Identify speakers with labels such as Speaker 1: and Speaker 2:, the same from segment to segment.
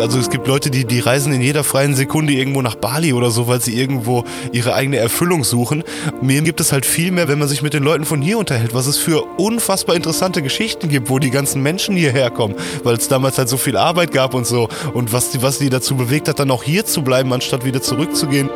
Speaker 1: Also es gibt Leute, die, die reisen in jeder freien Sekunde irgendwo nach Bali oder so, weil sie irgendwo ihre eigene Erfüllung suchen. Mir gibt es halt viel mehr, wenn man sich mit den Leuten von hier unterhält, was es für unfassbar interessante Geschichten gibt, wo die ganzen Menschen hierher kommen, weil es damals halt so viel Arbeit gab und so und was die, was die dazu bewegt hat, dann auch hier zu bleiben, anstatt wieder zurückzugehen.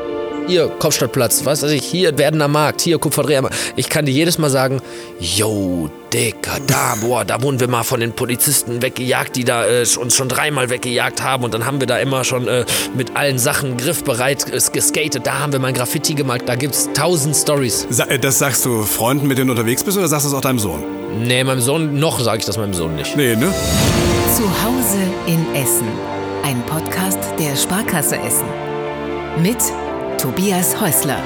Speaker 2: Hier, Kopfstadtplatz, was weiß ich, hier Werdener Markt, hier Kupferdreher. Ich kann dir jedes Mal sagen, yo, Dicker, da, boah, da wurden wir mal von den Polizisten weggejagt, die da äh, uns schon dreimal weggejagt haben. Und dann haben wir da immer schon äh, mit allen Sachen griffbereit äh, geskatet. Da haben wir mal ein Graffiti gemalt. Da gibt's tausend Stories.
Speaker 3: Sa äh, das sagst du Freunden, mit denen du unterwegs bist, oder sagst du das auch deinem Sohn?
Speaker 2: Nee, meinem Sohn, noch sage ich das meinem Sohn nicht.
Speaker 3: Nee, ne?
Speaker 4: Zu Hause in Essen. Ein Podcast der Sparkasse Essen. Mit Tobias Häusler.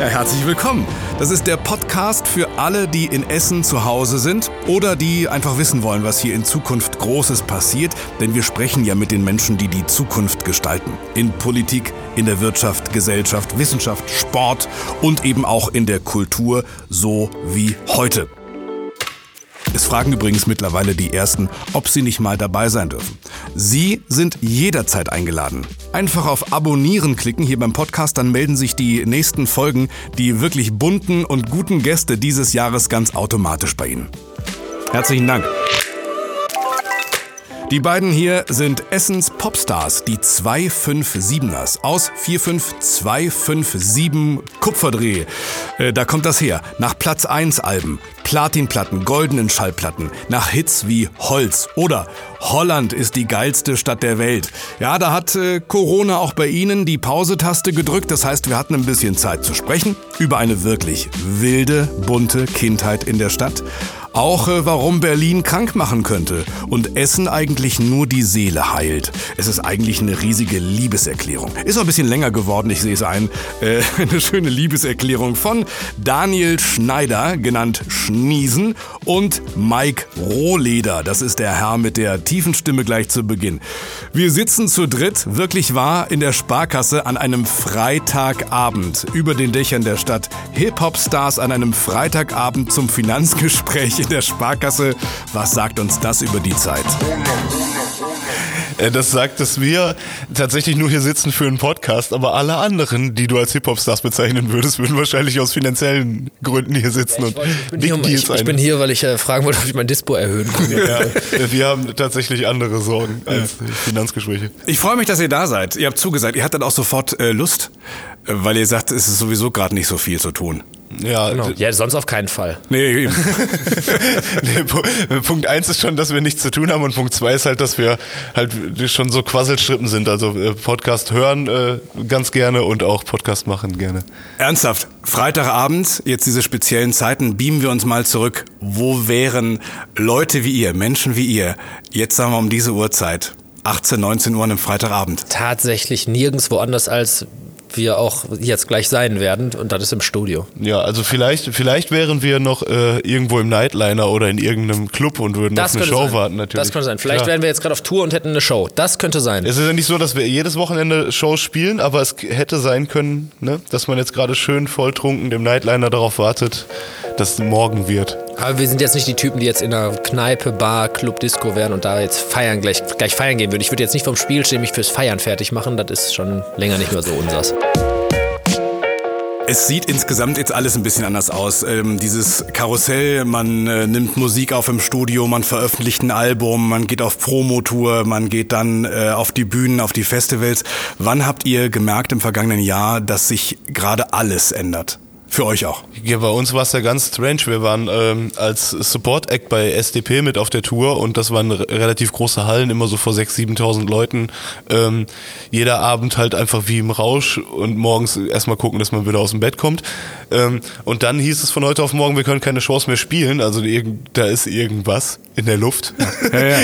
Speaker 3: Ja, herzlich willkommen. Das ist der Podcast für alle, die in Essen zu Hause sind oder die einfach wissen wollen, was hier in Zukunft Großes passiert. Denn wir sprechen ja mit den Menschen, die die Zukunft gestalten. In Politik, in der Wirtschaft, Gesellschaft, Wissenschaft, Sport und eben auch in der Kultur, so wie heute. Es fragen übrigens mittlerweile die Ersten, ob sie nicht mal dabei sein dürfen. Sie sind jederzeit eingeladen. Einfach auf Abonnieren klicken hier beim Podcast, dann melden sich die nächsten Folgen, die wirklich bunten und guten Gäste dieses Jahres ganz automatisch bei Ihnen. Herzlichen Dank. Die beiden hier sind Essens Popstars, die 257ers aus 45257 Kupferdreh. Äh, da kommt das her. Nach Platz 1 Alben, Platinplatten, goldenen Schallplatten, nach Hits wie Holz oder Holland ist die geilste Stadt der Welt. Ja, da hat äh, Corona auch bei Ihnen die Pause-Taste gedrückt. Das heißt, wir hatten ein bisschen Zeit zu sprechen über eine wirklich wilde, bunte Kindheit in der Stadt. Auch äh, warum Berlin krank machen könnte und Essen eigentlich nur die Seele heilt. Es ist eigentlich eine riesige Liebeserklärung. Ist auch ein bisschen länger geworden, ich sehe es ein. Äh, eine schöne Liebeserklärung von Daniel Schneider, genannt Schniesen, und Mike Rohleder. Das ist der Herr mit der tiefen Stimme gleich zu Beginn. Wir sitzen zu dritt, wirklich wahr, in der Sparkasse an einem Freitagabend über den Dächern der Stadt. Hip-Hop-Stars an einem Freitagabend zum Finanzgespräch in der Sparkasse. Was sagt uns das über die Zeit?
Speaker 1: Äh, Das sagt, dass wir tatsächlich nur hier sitzen für einen Podcast, aber alle anderen, die du als Hip-Hop-Stars bezeichnen würdest, würden wahrscheinlich aus finanziellen Gründen hier sitzen und
Speaker 2: Ich bin, hier, um- ich, ich bin hier, weil ich äh, fragen wollte, ob ich mein Dispo erhöhen kann.
Speaker 1: Ja, wir haben tatsächlich andere Sorgen als Finanzgespräche.
Speaker 3: Ich freue mich, dass ihr da seid. Ihr habt zugesagt. Ihr hattet auch sofort äh, Lust, äh, weil ihr sagt, es ist sowieso gerade nicht so viel zu tun.
Speaker 1: Ja,
Speaker 2: Genau. Ja, sonst auf keinen Fall.
Speaker 3: Nee, eben.
Speaker 1: nee, Pu- Punkt eins ist schon, dass wir nichts zu tun haben und Punkt zwei ist halt, dass wir halt schon so Quasselstrippen sind. Also äh, Podcast hören äh, ganz gerne und auch Podcast machen gerne.
Speaker 3: Ernsthaft, Freitagabend, jetzt diese speziellen Zeiten, beamen wir uns mal zurück. Wo wären Leute wie ihr, Menschen wie ihr, jetzt sagen wir um diese Uhrzeit, 18, 19 Uhr an einem Freitagabend?
Speaker 2: Tatsächlich nirgendwo anders als wir auch jetzt gleich sein werden und das ist im Studio.
Speaker 1: Ja, also vielleicht, vielleicht wären wir noch äh, irgendwo im Nightliner oder in irgendeinem Club und würden
Speaker 2: Das
Speaker 1: auf eine Show
Speaker 2: sein.
Speaker 1: warten natürlich.
Speaker 2: Das könnte sein. Vielleicht
Speaker 1: Klar.
Speaker 2: wären wir jetzt gerade auf Tour und hätten eine Show. Das könnte sein.
Speaker 1: Es ist ja nicht so, dass wir jedes Wochenende Shows spielen, aber es hätte sein können, ne, dass man jetzt gerade schön volltrunken dem Nightliner darauf wartet, dass morgen wird.
Speaker 2: Aber wir sind jetzt nicht die Typen, die jetzt in einer Kneipe, Bar, Club, Disco wären und da jetzt feiern, gleich, gleich feiern gehen würden. Ich würde jetzt nicht vom Spiel stehen, mich fürs Feiern fertig machen. Das ist schon länger nicht mehr so unsers.
Speaker 3: Es sieht insgesamt jetzt alles ein bisschen anders aus. Ähm, dieses Karussell, man äh, nimmt Musik auf im Studio, man veröffentlicht ein Album, man geht auf Promotour, man geht dann äh, auf die Bühnen, auf die Festivals. Wann habt ihr gemerkt im vergangenen Jahr, dass sich gerade alles ändert? Für euch auch.
Speaker 1: Ja, bei uns war es ja ganz strange. Wir waren ähm, als Support-Act bei SDP mit auf der Tour und das waren re- relativ große Hallen, immer so vor 6.000, 7.000 Leuten. Ähm, jeder Abend halt einfach wie im Rausch und morgens erstmal gucken, dass man wieder aus dem Bett kommt. Ähm, und dann hieß es von heute auf morgen, wir können keine Shows mehr spielen, also da ist irgendwas in der Luft.
Speaker 3: Ja, ja.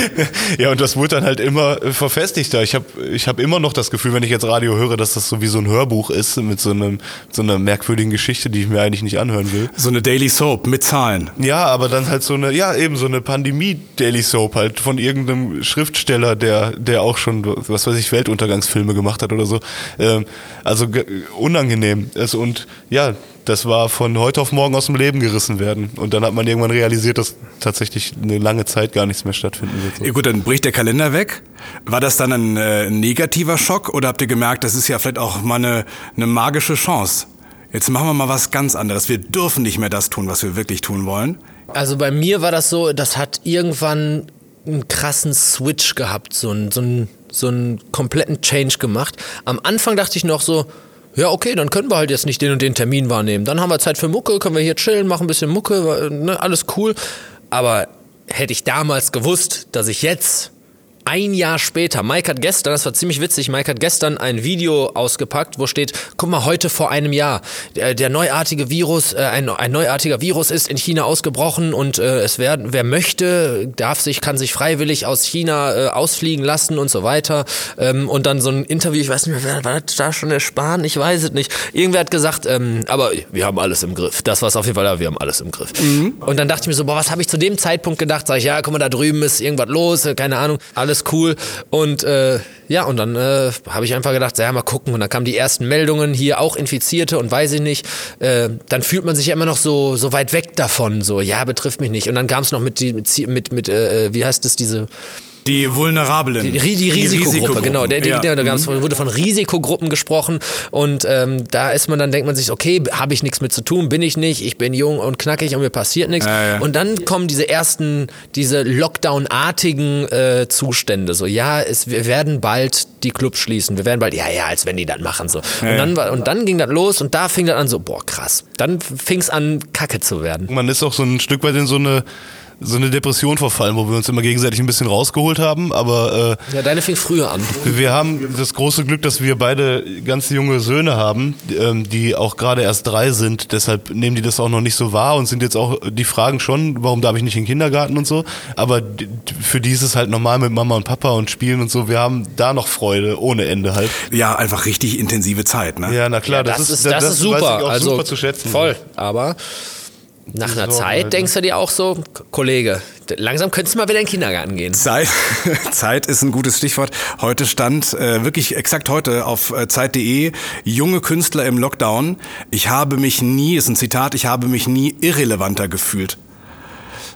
Speaker 1: ja, und das wurde dann halt immer äh, verfestigter. Ich habe ich hab immer noch das Gefühl, wenn ich jetzt Radio höre, dass das so wie so ein Hörbuch ist mit so, einem, so einer merkwürdigen Geschichte, die ich mir eigentlich nicht anhören will.
Speaker 3: So eine Daily Soap mit Zahlen.
Speaker 1: Ja, aber dann halt so eine, ja, eben so eine Pandemie-Daily Soap halt von irgendeinem Schriftsteller, der, der auch schon, was weiß ich, Weltuntergangsfilme gemacht hat oder so. Ähm, also ge- unangenehm. Also, und ja, das war von heute auf morgen aus dem Leben gerissen werden. Und dann hat man irgendwann realisiert, dass tatsächlich eine lange Zeit gar nichts mehr stattfinden wird.
Speaker 3: Ja, gut, dann bricht der Kalender weg. War das dann ein äh, negativer Schock oder habt ihr gemerkt, das ist ja vielleicht auch mal eine, eine magische Chance? Jetzt machen wir mal was ganz anderes. Wir dürfen nicht mehr das tun, was wir wirklich tun wollen.
Speaker 2: Also bei mir war das so, das hat irgendwann einen krassen Switch gehabt, so einen, so einen, so einen kompletten Change gemacht. Am Anfang dachte ich noch so, ja, okay, dann können wir halt jetzt nicht den und den Termin wahrnehmen. Dann haben wir Zeit für Mucke, können wir hier chillen, machen ein bisschen Mucke, ne, alles cool. Aber hätte ich damals gewusst, dass ich jetzt ein Jahr später, Mike hat gestern, das war ziemlich witzig, Mike hat gestern ein Video ausgepackt, wo steht, guck mal, heute vor einem Jahr, der, der neuartige Virus, äh, ein, ein neuartiger Virus ist in China ausgebrochen und äh, es werden, wer möchte, darf sich, kann sich freiwillig aus China äh, ausfliegen lassen und so weiter. Ähm, und dann so ein Interview, ich weiß nicht mehr, wer war das da schon der Spahn? Ich weiß es nicht. Irgendwer hat gesagt, ähm, aber wir haben alles im Griff. Das war es auf jeden Fall, ja, wir haben alles im Griff. Mhm. Und dann dachte ich mir so, boah, was habe ich zu dem Zeitpunkt gedacht? Sag ich, ja, guck mal, da drüben ist irgendwas los, keine Ahnung, alles cool. Und äh, ja, und dann äh, habe ich einfach gedacht, ja, mal gucken. Und dann kamen die ersten Meldungen, hier auch Infizierte und weiß ich nicht. Äh, dann fühlt man sich ja immer noch so, so weit weg davon, so, ja, betrifft mich nicht. Und dann kam es noch mit, mit, mit, mit äh, wie heißt es, diese
Speaker 3: die Vulnerablen.
Speaker 2: Die, die, die Risikogruppe, genau. Der, die,
Speaker 3: ja.
Speaker 2: der, da mhm. wurde von Risikogruppen gesprochen und ähm, da ist man dann, denkt man sich, okay, habe ich nichts mit zu tun, bin ich nicht, ich bin jung und knackig und mir passiert nichts.
Speaker 3: Ja, ja.
Speaker 2: Und dann kommen diese ersten, diese Lockdown-artigen äh, Zustände. So, ja, es, wir werden bald die Clubs schließen. Wir werden bald, ja, ja, als wenn die das machen. So. Und, dann, und dann ging das los und da fing das an so, boah, krass. Dann fing es an, Kacke zu werden.
Speaker 1: Man ist auch so ein Stück weit in so eine so eine Depression verfallen, wo wir uns immer gegenseitig ein bisschen rausgeholt haben. Aber
Speaker 2: äh, ja, deine fing früher an.
Speaker 1: Wir haben das große Glück, dass wir beide ganz junge Söhne haben, ähm, die auch gerade erst drei sind. Deshalb nehmen die das auch noch nicht so wahr und sind jetzt auch die fragen schon, warum darf ich nicht in den Kindergarten und so. Aber für die ist es halt normal mit Mama und Papa und Spielen und so. Wir haben da noch Freude ohne Ende halt.
Speaker 3: Ja, einfach richtig intensive Zeit. Ne?
Speaker 1: Ja, na klar,
Speaker 2: ja, das, das, ist, das, das ist super. also super zu schätzen. Voll. Aber nach einer Zeit halt, denkst du dir auch so, Kollege, langsam könntest du mal wieder in den Kindergarten gehen.
Speaker 3: Zeit, Zeit ist ein gutes Stichwort. Heute stand äh, wirklich exakt heute auf äh, Zeit.de junge Künstler im Lockdown. Ich habe mich nie, ist ein Zitat, ich habe mich nie irrelevanter gefühlt.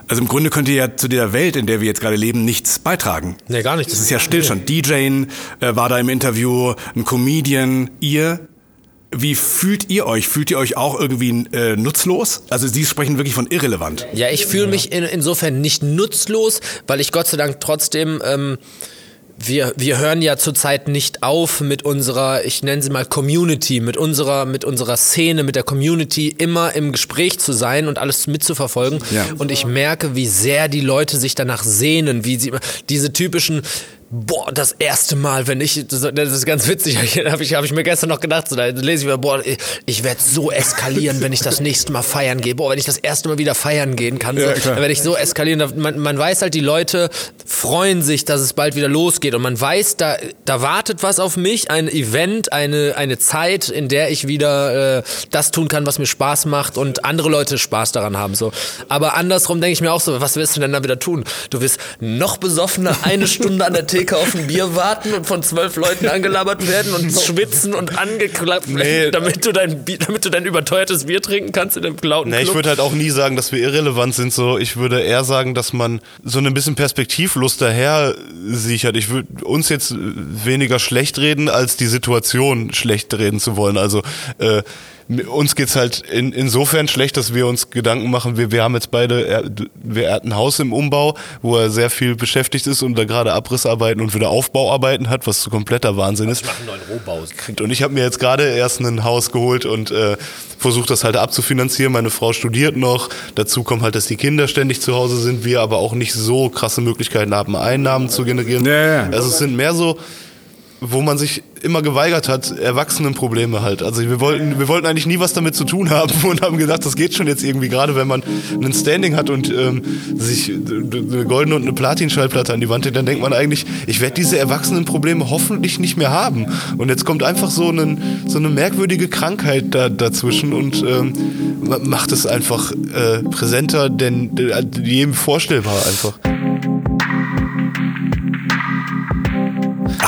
Speaker 3: Also im Grunde könnt ihr ja zu der Welt, in der wir jetzt gerade leben, nichts beitragen.
Speaker 2: Nee, gar nichts.
Speaker 3: Das ist ja Stillstand. DJing äh, war da im Interview, ein Comedian, ihr wie fühlt ihr euch? Fühlt ihr euch auch irgendwie äh, nutzlos? Also Sie sprechen wirklich von irrelevant.
Speaker 2: Ja, ich fühle mich in, insofern nicht nutzlos, weil ich Gott sei Dank trotzdem... Ähm, wir, wir hören ja zurzeit nicht auf mit unserer, ich nenne sie mal Community, mit unserer, mit unserer Szene, mit der Community immer im Gespräch zu sein und alles mitzuverfolgen. Ja. Und ich merke, wie sehr die Leute sich danach sehnen, wie sie diese typischen boah, das erste Mal, wenn ich, das, ist ganz witzig, habe ich, hab ich mir gestern noch gedacht, so, da lese ich mir, boah, ich, ich werde so eskalieren, wenn ich das nächste Mal feiern gehe. Boah, wenn ich das erste Mal wieder feiern gehen kann, so, ja, dann werde ich so eskalieren. Man, man weiß halt, die Leute freuen sich, dass es bald wieder losgeht und man weiß, da, da wartet was auf mich, ein Event, eine, eine Zeit, in der ich wieder äh, das tun kann, was mir Spaß macht und andere Leute Spaß daran haben. So. Aber andersrum denke ich mir auch so, was wirst du denn da wieder tun? Du wirst noch besoffener eine Stunde an der Theke Theke auf ein Bier warten und von zwölf Leuten angelabert werden und schwitzen und angeklappt nee. damit, du dein, damit du dein überteuertes Bier trinken kannst in dem lauten
Speaker 1: nee, Ich würde halt auch nie sagen, dass wir irrelevant sind. So, ich würde eher sagen, dass man so ein bisschen perspektivlos daher sichert. Ich würde uns jetzt weniger schlecht reden, als die Situation schlecht reden zu wollen. Also äh, uns geht's halt in, insofern schlecht, dass wir uns Gedanken machen. Wir, wir haben jetzt beide, er, wir, er hat ein Haus im Umbau, wo er sehr viel beschäftigt ist und da gerade Abrissarbeiten und wieder Aufbauarbeiten hat, was kompletter Wahnsinn ist. Ich mache einen neuen Rohbau. Und ich habe mir jetzt gerade erst ein Haus geholt und äh, versuche das halt abzufinanzieren. Meine Frau studiert noch. Dazu kommt halt, dass die Kinder ständig zu Hause sind, wir aber auch nicht so krasse Möglichkeiten haben, Einnahmen zu generieren. Ja, ja. Also es sind mehr so wo man sich immer geweigert hat, Erwachsenenprobleme halt. Also wir wollten, wir wollten eigentlich nie was damit zu tun haben und haben gedacht, das geht schon jetzt irgendwie, gerade wenn man ein Standing hat und ähm, sich eine goldene und eine Platin-Schallplatte an die Wand legt, dann denkt man eigentlich, ich werde diese Erwachsenenprobleme hoffentlich nicht mehr haben. Und jetzt kommt einfach so, einen, so eine merkwürdige Krankheit da, dazwischen und ähm, macht es einfach äh, präsenter denn jedem vorstellbar einfach.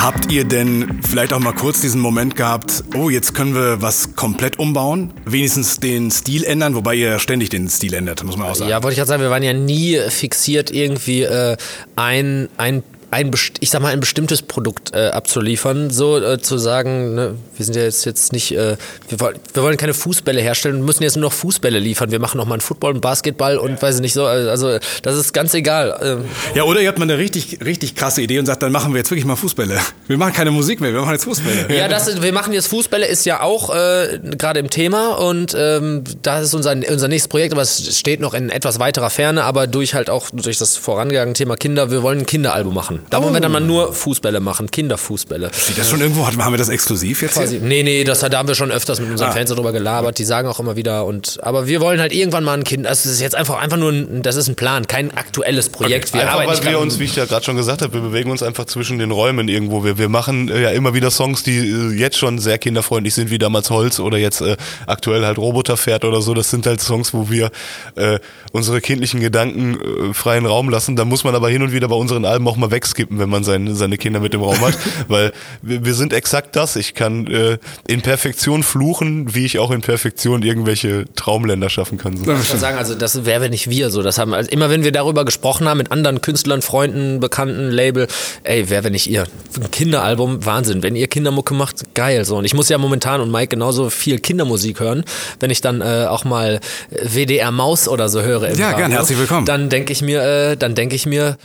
Speaker 3: Habt ihr denn vielleicht auch mal kurz diesen Moment gehabt, oh, jetzt können wir was komplett umbauen? Wenigstens den Stil ändern, wobei ihr ständig den Stil ändert, muss man auch sagen.
Speaker 2: Ja, wollte ich gerade sagen, wir waren ja nie fixiert, irgendwie äh, ein, ein ein, ich sag mal, ein bestimmtes Produkt äh, abzuliefern, so äh, zu sagen, ne, wir sind ja jetzt, jetzt nicht, äh, wir, wollen, wir wollen keine Fußbälle herstellen, müssen jetzt nur noch Fußbälle liefern. Wir machen noch mal einen Football, einen Basketball und weiß ich nicht so, also das ist ganz egal. Ähm.
Speaker 3: Ja, oder ihr habt mal eine richtig, richtig krasse Idee und sagt, dann machen wir jetzt wirklich mal Fußbälle. Wir machen keine Musik mehr, wir machen jetzt Fußbälle.
Speaker 2: Ja, das ist, wir machen jetzt Fußbälle, ist ja auch äh, gerade im Thema und ähm, das ist unser, unser nächstes Projekt, aber es steht noch in etwas weiterer Ferne, aber durch halt auch durch das vorangegangene Thema Kinder, wir wollen ein Kinderalbum machen. Da wollen wir dann mal oh. nur Fußbälle machen, Kinderfußbälle.
Speaker 3: Steht das schon irgendwo? Haben wir das exklusiv jetzt?
Speaker 2: Quasi, nee, nee, das, da haben wir schon öfters mit unseren ah. Fans darüber gelabert. Die sagen auch immer wieder und, aber wir wollen halt irgendwann mal ein Kind, also das ist jetzt einfach, einfach nur ein, das ist ein Plan, kein aktuelles Projekt.
Speaker 1: Okay. Wir einfach, weil wir uns, wie ich ja gerade schon gesagt habe, wir bewegen uns einfach zwischen den Räumen irgendwo. Wir, wir machen äh, ja immer wieder Songs, die äh, jetzt schon sehr kinderfreundlich sind, wie damals Holz oder jetzt äh, aktuell halt Roboterpferd oder so. Das sind halt Songs, wo wir äh, unsere kindlichen Gedanken äh, freien Raum lassen. Da muss man aber hin und wieder bei unseren Alben auch mal wegskippen, wenn man sein, seine Kinder mit im Raum hat, weil wir, wir sind exakt das. Ich kann äh, in Perfektion fluchen, wie ich auch in Perfektion irgendwelche Traumländer schaffen kann.
Speaker 2: So. Ich kann sagen, also das wäre nicht wir so. Das haben also immer, wenn wir darüber gesprochen haben mit anderen Künstlern, Freunden, Bekannten, Label, ey, wer wenn nicht ihr? Ein Kinderalbum, Wahnsinn. Wenn ihr Kindermucke macht, geil so. Und ich muss ja momentan und Mike genauso viel Kindermusik hören, wenn ich dann äh, auch mal WDR Maus oder so höre.
Speaker 3: ja, gerne, herzlich willkommen.
Speaker 2: Dann denke ich mir, äh, dann denke ich mir,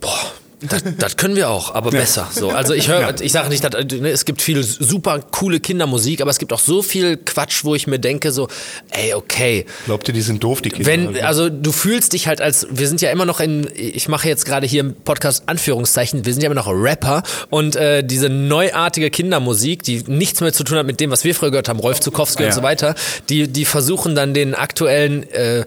Speaker 2: boah das, das, können wir auch, aber ja. besser. So, also ich höre, ja. ich sage nicht, dass, ne, es gibt viel super coole Kindermusik, aber es gibt auch so viel Quatsch, wo ich mir denke so, ey, okay.
Speaker 1: Glaubt ihr, die sind doof, die Kinder?
Speaker 2: Wenn, also du fühlst dich halt als, wir sind ja immer noch in, ich mache jetzt gerade hier im Podcast Anführungszeichen, wir sind ja immer noch Rapper und äh, diese neuartige Kindermusik, die nichts mehr zu tun hat mit dem, was wir früher gehört haben, Rolf Zukowski ja. und so weiter, die, die versuchen dann den aktuellen äh,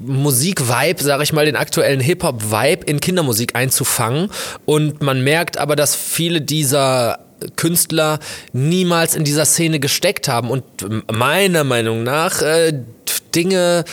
Speaker 2: Musik-Vibe, sage ich mal, den aktuellen Hip-Hop-Vibe in Kindermusik einzufangen. Und man merkt aber, dass viele dieser Künstler niemals in dieser Szene gesteckt haben und meiner Meinung nach äh, Dinge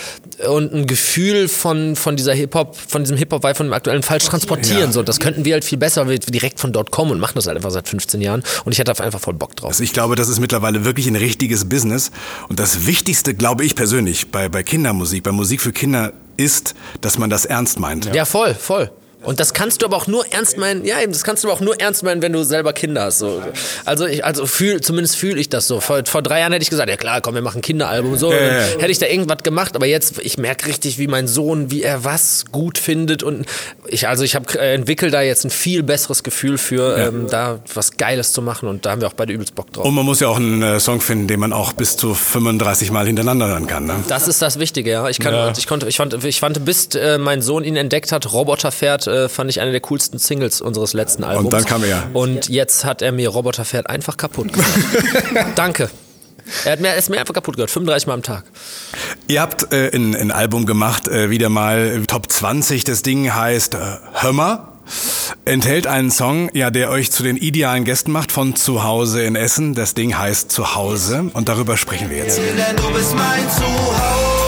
Speaker 2: und ein Gefühl von, von dieser Hip-Hop, von diesem Hip-Hop-Vibe von dem aktuellen falsch transportieren. Ja. So, das könnten wir halt viel besser direkt von dort kommen und machen das halt einfach seit 15 Jahren. Und ich hätte einfach voll Bock drauf.
Speaker 3: Also ich glaube, das ist mittlerweile wirklich ein richtiges Business. Und das Wichtigste, glaube ich persönlich, bei, bei Kindermusik, bei Musik für Kinder, ist, dass man das ernst meint.
Speaker 2: Ja, ja voll, voll. Und das kannst du aber auch nur ernst meinen, ja, das kannst du aber auch nur ernst meinen, wenn du selber Kinder hast. So. Also ich, also fühl, zumindest fühle ich das so. Vor, vor drei Jahren hätte ich gesagt, ja klar, komm, wir machen ein Kinderalbum. So, äh. hätte ich da irgendwas gemacht, aber jetzt, ich merke richtig, wie mein Sohn, wie er was gut findet. Und ich, also ich habe äh, entwickelt da jetzt ein viel besseres Gefühl für, ja. ähm, da was Geiles zu machen. Und da haben wir auch beide übelst Bock drauf.
Speaker 3: Und man muss ja auch einen äh, Song finden, den man auch bis zu 35 Mal hintereinander hören kann. Ne?
Speaker 2: Das ist das Wichtige, ja. Ich kann, ja. ich konnte, ich fand, ich fand, bis äh, mein Sohn ihn entdeckt hat, Roboter fährt, äh, fand ich eine der coolsten Singles unseres letzten Albums.
Speaker 3: Und dann kam er.
Speaker 2: Und jetzt hat er mir Roboterpferd einfach kaputt gemacht. Danke. Er hat mir, ist mir einfach kaputt gehört, 35 Mal am Tag.
Speaker 3: Ihr habt äh, ein, ein, Album gemacht, äh, wieder mal Top 20. Das Ding heißt äh, Hömmer. Enthält einen Song, ja, der euch zu den idealen Gästen macht von zu Hause in Essen. Das Ding heißt Zuhause und darüber sprechen wir jetzt. Denn du bist mein Zuhause.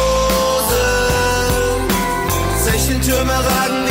Speaker 3: Türme ragen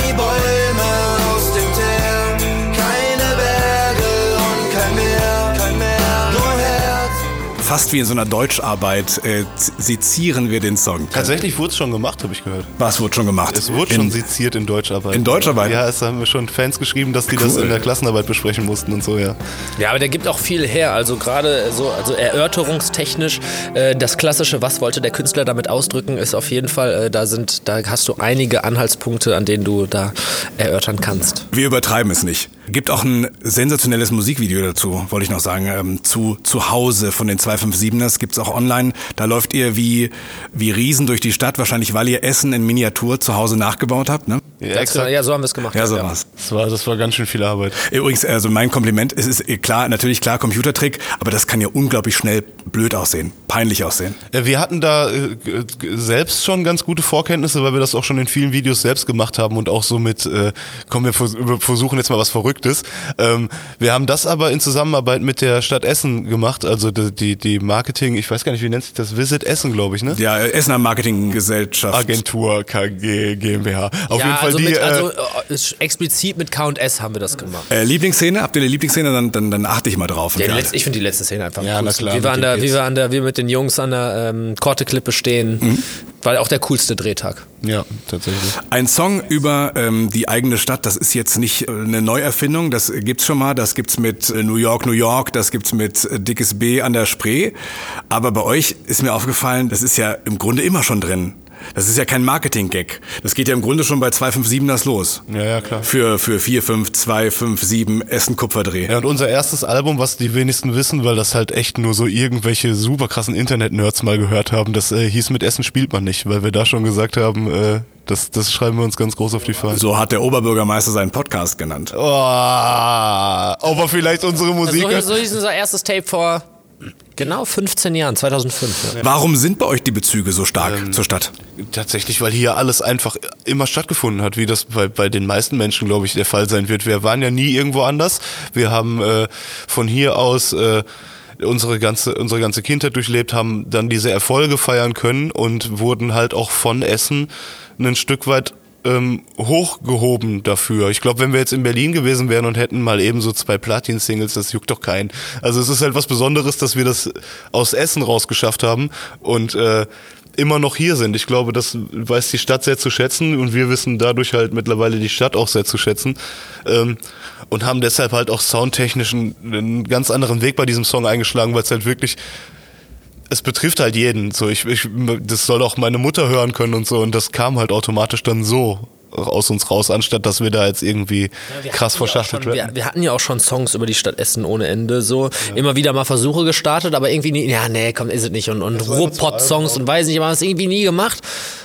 Speaker 3: fast wie in so einer Deutscharbeit äh, sezieren wir den Song.
Speaker 1: Tatsächlich wurde es schon gemacht, habe ich gehört.
Speaker 3: Was wurde schon gemacht?
Speaker 1: Es wurde in, schon seziert in Deutscharbeit.
Speaker 3: In Deutscharbeit?
Speaker 1: Ja, es haben wir schon Fans geschrieben, dass die cool. das in der Klassenarbeit besprechen mussten und so, ja.
Speaker 2: Ja, aber der gibt auch viel her. Also gerade so, also erörterungstechnisch, äh, das klassische, was wollte der Künstler damit ausdrücken, ist auf jeden Fall, äh, da sind, da hast du einige Anhaltspunkte, an denen du da erörtern kannst.
Speaker 3: Wir übertreiben es nicht. Gibt auch ein sensationelles Musikvideo dazu, wollte ich noch sagen, ähm, zu zu Hause von den zwei 257ers gibt's auch online. Da läuft ihr wie, wie Riesen durch die Stadt, wahrscheinlich weil ihr Essen in Miniatur zu Hause nachgebaut habt, ne?
Speaker 2: Ja, extra, ja so haben wir es gemacht.
Speaker 3: Ja, so ja. war's.
Speaker 1: Das war, das war ganz schön viel Arbeit.
Speaker 3: Übrigens, also mein Kompliment, es ist klar, natürlich klar Computertrick, aber das kann ja unglaublich schnell blöd aussehen, peinlich aussehen.
Speaker 1: Ja, wir hatten da äh, selbst schon ganz gute Vorkenntnisse, weil wir das auch schon in vielen Videos selbst gemacht haben und auch so mit, äh, komm, wir versuchen jetzt mal was Verrücktes. Ähm, wir haben das aber in Zusammenarbeit mit der Stadt Essen gemacht, also die, die, die Marketing, ich weiß gar nicht, wie nennt sich das, Visit Essen, glaube ich, ne?
Speaker 3: Ja, Essener Marketinggesellschaft.
Speaker 1: Agentur KG GmbH. Auf
Speaker 2: ja,
Speaker 1: jeden Fall
Speaker 2: also,
Speaker 1: die.
Speaker 2: mit,
Speaker 1: äh,
Speaker 2: also äh, explizit mit K&S haben wir das gemacht.
Speaker 3: Äh, Lieblingsszene? Habt ihr eine Lieblingsszene? Dann, dann, dann achte ich mal drauf.
Speaker 2: Ja, die
Speaker 3: Ja,
Speaker 2: letzte, ich finde die letzte Szene einfach
Speaker 1: Ja, na
Speaker 2: coolsten.
Speaker 1: klar,
Speaker 2: wie, wir an
Speaker 1: den
Speaker 2: der, wie wir an der, wir mit den Jungs an der ähm, Korteklippe stehen,
Speaker 1: Mhm.
Speaker 2: war auch der coolste Drehtag.
Speaker 1: ja, tatsächlich.
Speaker 3: Ein Song über ähm, die eigene Stadt, das ist jetzt nicht äh, eine Neuerfindung, das gibt's schon mal, das gibt's mit äh, New York, New York, das gibt's mit äh, Dickes B an der Spree. Aber bei euch ist mir aufgefallen, das ist ja im Grunde immer schon drin. Das ist ja kein Marketing-Gag. Das geht ja im Grunde schon bei 257 das los.
Speaker 1: Ja, ja, klar.
Speaker 3: Für, für 4, 5, 2, 5, 7 Essen Kupferdreh.
Speaker 1: Ja, und unser erstes Album, was die wenigsten wissen, weil das halt echt nur so irgendwelche super krassen Internet-Nerds mal gehört haben, das äh, hieß mit Essen spielt man nicht, weil wir da schon gesagt haben, äh, das, das schreiben wir uns ganz groß auf die Fahne.
Speaker 3: So hat der Oberbürgermeister seinen Podcast genannt.
Speaker 1: Oh, aber vielleicht unsere Musik.
Speaker 2: So, so hieß unser erstes Tape vor genau 15 Jahren, 2005. Ja.
Speaker 3: Warum sind bei euch die Bezüge so stark
Speaker 1: Ähm,
Speaker 3: zur Stadt?
Speaker 1: Tatsächlich, weil hier alles einfach immer stattgefunden hat, wie das bei, bei den meisten Menschen, glaube ich, der Fall sein wird. Wir waren ja nie irgendwo anders. Wir haben äh, von hier aus äh, unsere ganze unsere ganze Kindheit durchlebt, haben dann diese Erfolge feiern können und wurden halt auch von Essen ein Stück weit ähm, hochgehoben dafür. Ich glaube, wenn wir jetzt in Berlin gewesen wären und hätten mal eben so zwei Platin-Singles, das juckt doch keinen. Also es ist halt was Besonderes, dass wir das aus Essen rausgeschafft haben und äh, immer noch hier sind. Ich glaube, das weiß die Stadt sehr zu schätzen und wir wissen dadurch halt mittlerweile die Stadt auch sehr zu schätzen ähm, und haben deshalb halt auch soundtechnisch einen, einen ganz anderen Weg bei diesem Song eingeschlagen, weil es halt wirklich es betrifft halt jeden. So, ich, ich, das soll auch meine Mutter hören können und so. Und das kam halt automatisch dann so aus uns raus, anstatt dass wir da jetzt irgendwie krass verschachtelt
Speaker 2: wir,
Speaker 1: werden.
Speaker 2: wir hatten ja auch schon Songs über die Stadt Essen ohne Ende. So immer wieder mal Versuche gestartet, aber irgendwie nie, ja, nee, komm, ist es nicht. Und, und Ruhrpott-Songs und weiß nicht, aber haben es irgendwie nie gemacht.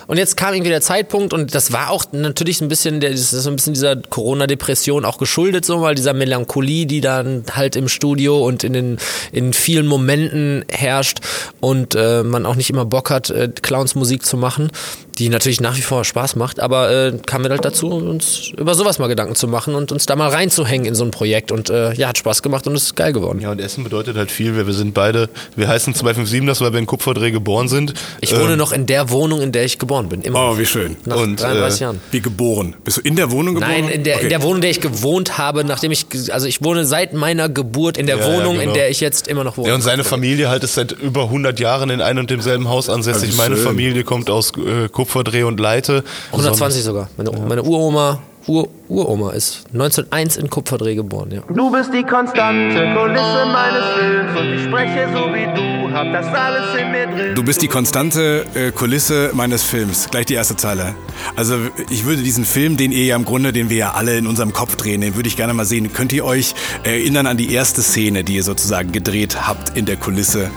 Speaker 2: Und jetzt kam irgendwie der Zeitpunkt und das war auch natürlich ein bisschen, der, das ist ein bisschen dieser Corona-Depression auch geschuldet, so, weil dieser Melancholie, die dann halt im Studio und in den in vielen Momenten herrscht und äh, man auch nicht immer Bock hat, äh, Clowns-Musik zu machen, die natürlich nach wie vor Spaß macht, aber äh, kamen wir halt dazu, uns über sowas mal Gedanken zu machen und uns da mal reinzuhängen in so ein Projekt und äh, ja, hat Spaß gemacht und ist geil geworden.
Speaker 1: Ja, und Essen bedeutet halt viel. Wir, wir sind beide, wir heißen 257, das weil wir in Kupferdreh geboren sind.
Speaker 2: Ich wohne
Speaker 1: Ähm,
Speaker 2: noch in der Wohnung, in der ich geboren bin, immer.
Speaker 3: Oh, wie schön.
Speaker 2: Nach
Speaker 1: und,
Speaker 2: 33
Speaker 1: äh,
Speaker 2: Jahren.
Speaker 3: Wie geboren. Bist du in der Wohnung geboren?
Speaker 2: Nein, in der,
Speaker 3: Okay.
Speaker 2: in der Wohnung, in der ich gewohnt habe, nachdem ich, also ich wohne seit meiner Geburt in der
Speaker 1: Ja, ja,
Speaker 2: Wohnung, in
Speaker 1: genau.
Speaker 2: der ich jetzt immer noch wohne.
Speaker 1: Ja, und seine Familie halt ist seit über 100 Jahren in einem und demselben Haus ansässig.
Speaker 3: Also
Speaker 1: Meine. Familie kommt aus äh, Kupferdreh und Leite.
Speaker 2: 120 sogar. Meine, meine Uroma, Ur, Uroma ist 1901 in Kupferdreh geboren, ja.
Speaker 5: Du bist die konstante Kulisse meines Films und ich spreche so wie du, hab das alles in mir drin.
Speaker 3: Du bist die konstante äh, Kulisse meines Films. Gleich die erste Zeile. Also ich würde diesen Film, den ihr ja im Grunde, den wir ja alle in unserem Kopf drehen, den würde ich gerne mal sehen. Könnt ihr euch erinnern an die erste Szene, die ihr sozusagen gedreht habt in der Kulisse?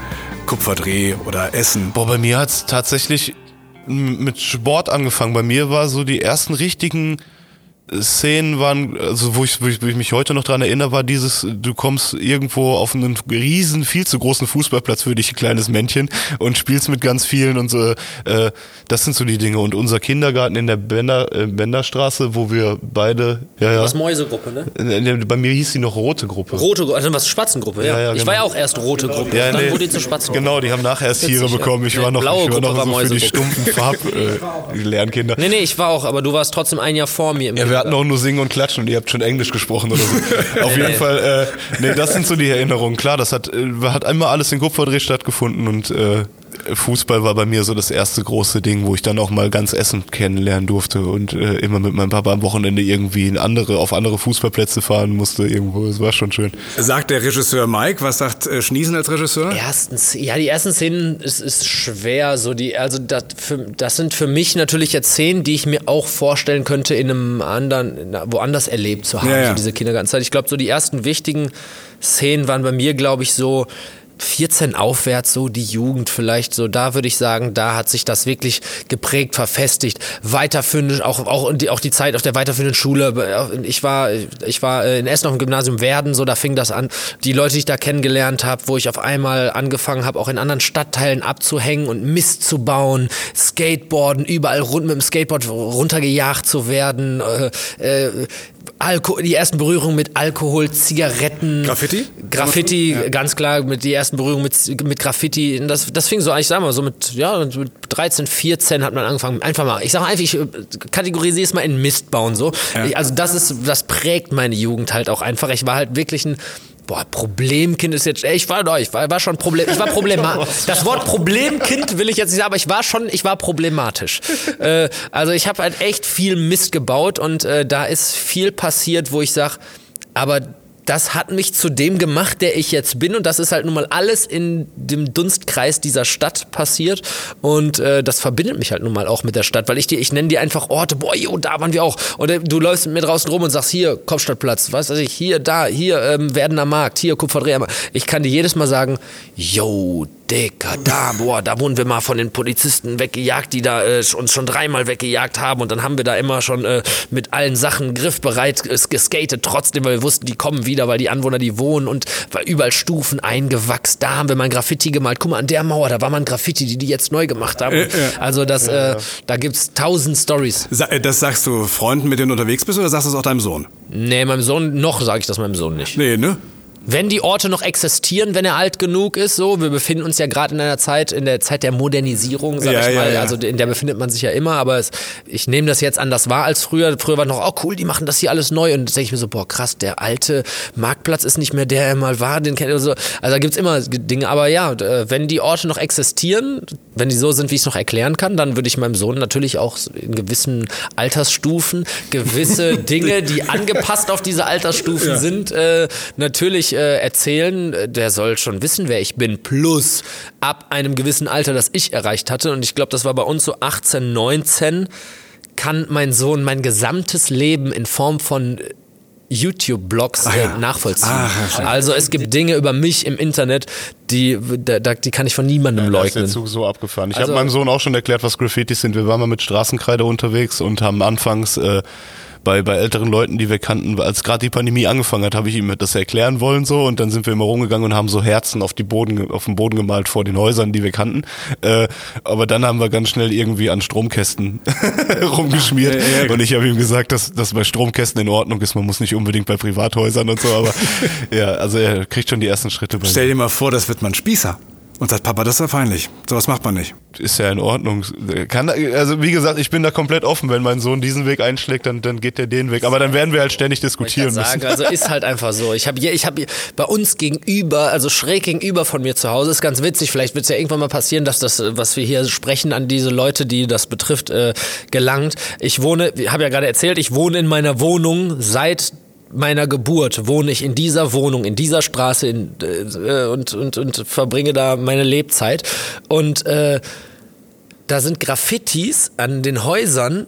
Speaker 3: Kupferdreh oder Essen?
Speaker 1: Boah, bei mir hat's tatsächlich m- mit Sport angefangen. Bei mir war so die ersten richtigen Szenen waren, also wo ich, wo ich, wo ich mich heute noch dran erinnere, war dieses, du kommst irgendwo auf einen riesen, viel zu großen Fußballplatz für dich, ein kleines Männchen, und spielst mit ganz vielen und so. Äh, das sind so die Dinge. Und unser Kindergarten in der Bender, äh, Benderstraße, wo wir beide, ja, ja.
Speaker 2: Das Mäusegruppe, ne?
Speaker 1: Äh, Bei mir hieß die noch Rote Gruppe.
Speaker 2: Rote Gruppe, also was Spatzengruppe, ja.
Speaker 1: Ja, ja,
Speaker 2: Ich
Speaker 1: genau.
Speaker 2: war ja auch erst rote Gruppe, dann
Speaker 1: nee,
Speaker 2: wurde die zur Spatzengruppe.
Speaker 1: Genau, die haben nachher erst Tiere
Speaker 2: ja.
Speaker 1: bekommen. Ich
Speaker 2: Nee,
Speaker 1: war noch,
Speaker 2: blaue
Speaker 1: ich war
Speaker 2: Gruppe
Speaker 1: noch
Speaker 2: war
Speaker 1: so für die stumpfen Farb äh, Lernkinder.
Speaker 2: Nee, nee, ich war auch, aber du warst trotzdem ein Jahr vor mir im
Speaker 1: Ja, hatten auch nur Singen und Klatschen und ihr habt schon Englisch gesprochen oder so. Auf jeden. Fall, äh, nee, das sind so die Erinnerungen. Klar, das hat, äh, hat einmal alles in Kupferdreh stattgefunden und äh, Fußball war bei mir so das erste große Ding, wo ich dann auch mal ganz Essen kennenlernen durfte und äh, immer mit meinem Papa am Wochenende irgendwie in andere, auf andere Fußballplätze fahren musste irgendwo. Das war schon schön.
Speaker 3: Sagt der Regisseur Mike, was sagt äh, Schniesen als Regisseur?
Speaker 2: ersten, Sz- ja, die ersten Szenen ist, ist schwer. So die, also das, für, das sind für mich natürlich jetzt Szenen, die ich mir auch vorstellen könnte, in einem anderen, woanders erlebt zu haben,
Speaker 3: Ja, ja.
Speaker 2: so diese Kindergartenzeit. Ich glaube, so die ersten wichtigen Szenen waren bei mir, glaube ich, so 14 aufwärts, so die Jugend vielleicht, so da würde ich sagen, da hat sich das wirklich geprägt, verfestigt. Weiterführende, auch, auch, die, auch die Zeit auf der weiterführenden Schule. Ich war, ich war in Essen auf dem Gymnasium Werden, so da fing das an. Die Leute, die ich da kennengelernt habe, wo ich auf einmal angefangen habe, auch in anderen Stadtteilen abzuhängen und Mist zu bauen, Skateboarden, überall rund mit dem Skateboard runtergejagt zu werden. Äh, äh, Alko die ersten Berührungen mit Alkohol, Zigaretten.
Speaker 3: Graffiti?
Speaker 2: Graffiti, ja. ganz klar, mit die ersten Berührungen mit, mit Graffiti. Das, das fing so, ich sag mal, so mit, ja, mit 13, 14 hat man angefangen, einfach mal, ich sag einfach, ich kategorisiere es mal in Mist bauen, so. Ja. Also das ist, das prägt meine Jugend halt auch einfach. Ich war halt wirklich ein, Boah, Problemkind ist jetzt. Ich war doch, ich war, war schon Problem. Ich war problematisch. Das Wort Problemkind will ich jetzt nicht sagen, aber ich war schon, ich war problematisch. Äh, also ich habe halt echt viel Mist gebaut und äh, da ist viel passiert, wo ich sage, aber das hat mich zu dem gemacht, der ich jetzt bin. Und das ist halt nun mal alles in dem Dunstkreis dieser Stadt passiert. Und äh, das verbindet mich halt nun mal auch mit der Stadt, weil ich dir, ich nenne dir einfach Orte, boah, jo, da waren wir auch. Und äh, du läufst mit mir draußen rum und sagst, hier, Kopfstadtplatz, was weiß ich, hier, da, hier, ähm, Werdener Markt, hier, Kupferdreher. Ich kann dir jedes Mal sagen, yo, Dicker, da, boah, da wurden wir mal von den Polizisten weggejagt, die da äh, uns schon dreimal weggejagt haben. Und dann haben wir da immer schon äh, mit allen Sachen griffbereit äh, geskatet, trotzdem, weil wir wussten, die kommen wieder, weil die Anwohner, die wohnen und war überall Stufen eingewachsen. Da haben wir mal ein Graffiti gemalt. Guck mal, an der Mauer, da war mal ein Graffiti, die die jetzt neu gemacht haben. Äh, also das, äh, da gibt's tausend Stories.
Speaker 3: Äh, das sagst du Freunden, mit denen du unterwegs bist, oder sagst du das auch deinem Sohn?
Speaker 2: Nee, meinem Sohn, noch sage ich das meinem Sohn nicht.
Speaker 3: Nee, ne?
Speaker 2: Wenn die Orte noch existieren, wenn er alt genug ist, so, wir befinden uns ja gerade in einer Zeit, in der Zeit der Modernisierung, sag ja, ich mal, ja, ja. also in der befindet man sich ja immer, aber es, ich nehme das jetzt anders wahr als früher. Früher war noch, oh cool, die machen das hier alles neu und denke ich mir so, boah krass, der alte Marktplatz ist nicht mehr der, er mal war, den kennt so. Also da gibt's immer Dinge, aber ja, wenn die Orte noch existieren, wenn die so sind, wie ich es noch erklären kann, dann würde ich meinem Sohn natürlich auch in gewissen Altersstufen gewisse Dinge, die angepasst auf diese Altersstufen sind, äh, natürlich äh, erzählen, der soll schon wissen, wer ich bin, plus ab einem gewissen Alter, das ich erreicht hatte. Und ich glaube, das war bei uns so 18, 19, kann mein Sohn mein gesamtes Leben in Form von YouTube-Blogs ah, ja. nachvollziehen. Ach, also es gibt Dinge über mich im Internet, die, da, die kann ich von niemandem ja, leugnen. ist der
Speaker 1: Zug so abgefahren. Ich also, habe meinem Sohn auch schon erklärt, was Graffitis sind. Wir waren mal mit Straßenkreide unterwegs und haben anfangs äh, bei, bei älteren Leuten, die wir kannten, als gerade die Pandemie angefangen hat, habe ich ihm das erklären wollen so und dann sind wir immer rumgegangen und haben so Herzen auf die Boden, auf den Boden gemalt vor den Häusern, die wir kannten. Äh, aber dann haben wir ganz schnell irgendwie an Stromkästen rumgeschmiert ja, ja, ja. und ich habe ihm gesagt, dass das bei Stromkästen in Ordnung ist. Man muss nicht unbedingt bei Privathäusern und so, aber ja, also er kriegt schon die ersten Schritte.
Speaker 3: Bei Stell dir mal vor, das wird man Spießer. Und sagt, Papa, das ist ja peinlich. Sowas macht man nicht.
Speaker 1: Ist ja in Ordnung. Kann, also wie gesagt, ich bin da komplett offen. Wenn mein Sohn diesen Weg einschlägt, dann, dann geht der den Weg. Aber dann werden wir halt ständig diskutieren
Speaker 2: sagen, müssen. Also ist halt einfach so. Ich habe ich hab bei uns gegenüber, also schräg gegenüber von mir zu Hause, ist ganz witzig. Vielleicht wird es ja irgendwann mal passieren, dass das, was wir hier sprechen, an diese Leute, die das betrifft, äh, gelangt. Ich wohne, habe ja gerade erzählt, ich wohne in meiner Wohnung seit meiner Geburt wohne ich in dieser Wohnung, in dieser Straße in, äh, und, und, und verbringe da meine Lebzeit. Und äh, da sind Graffitis an den Häusern,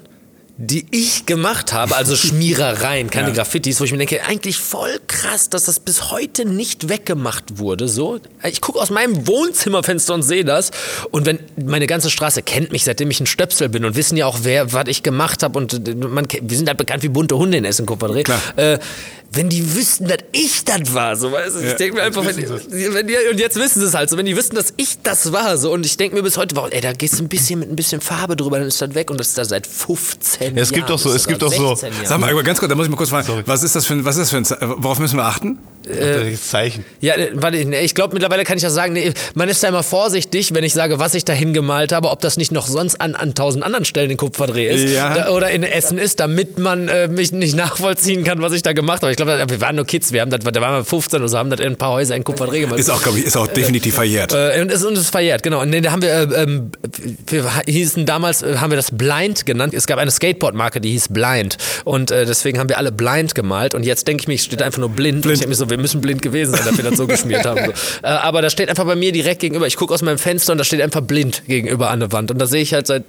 Speaker 2: die ich gemacht habe, also Schmierereien, keine ja. Graffitis, wo ich mir denke, eigentlich voll krass, dass das bis heute nicht weggemacht wurde. So, ich gucke aus meinem Wohnzimmerfenster und sehe das. Und wenn meine ganze Straße kennt mich, seitdem ich ein Stöpsel bin und wissen ja auch, wer, was ich gemacht habe und man, wir sind halt bekannt wie bunte Hunde in Essen Kupferdreh. Äh, wenn die wüssten, dass ich das war, so weißt du, ja, ich denke mir einfach, wenn, wenn die, und jetzt wissen sie es halt, so wenn die wüssten, dass ich das war, so und ich denke mir bis heute, wow, ey, da gehst du ein bisschen mit ein bisschen Farbe drüber, dann ist das weg und das ist da seit 15
Speaker 1: ja, es gibt doch so, es gibt doch so.
Speaker 3: Sag mal, aber ganz kurz, da muss ich mal kurz fragen, Sorry. was ist das für ein, was ist das für ein, worauf müssen wir achten?
Speaker 1: Äh, Zeichen.
Speaker 2: Ja, äh, warte, ich glaube mittlerweile kann ich ja sagen, nee, man ist da immer vorsichtig, wenn ich sage, was ich da hingemalt habe, ob das nicht noch sonst an, an tausend anderen Stellen in Kupferdreh ist ja. da, oder in Essen ist, damit man äh, mich nicht nachvollziehen kann, was ich da gemacht habe. Ich glaube, wir waren nur Kids, wir haben das, da waren wir 15 oder so, haben das in ein paar Häuser in Kupferdreh gemacht.
Speaker 3: Ist auch, glaube ich, ist auch definitiv verjährt.
Speaker 2: Äh, und, ist, und ist verjährt, genau. Und da haben wir, äh, ähm, wir hießen damals, äh, haben wir das Blind genannt. Es gab eine Skateboard-Marke, die hieß Blind. Und deswegen haben wir alle Blind gemalt. Und jetzt denke ich mir, steht einfach nur blind. blind. Und ich denke mir so, wir müssen blind gewesen sein, dass wir das so geschmiert haben. So. Äh, aber da steht einfach bei mir direkt gegenüber. Ich gucke aus meinem Fenster und da steht einfach blind gegenüber an der Wand. Und da sehe ich halt seit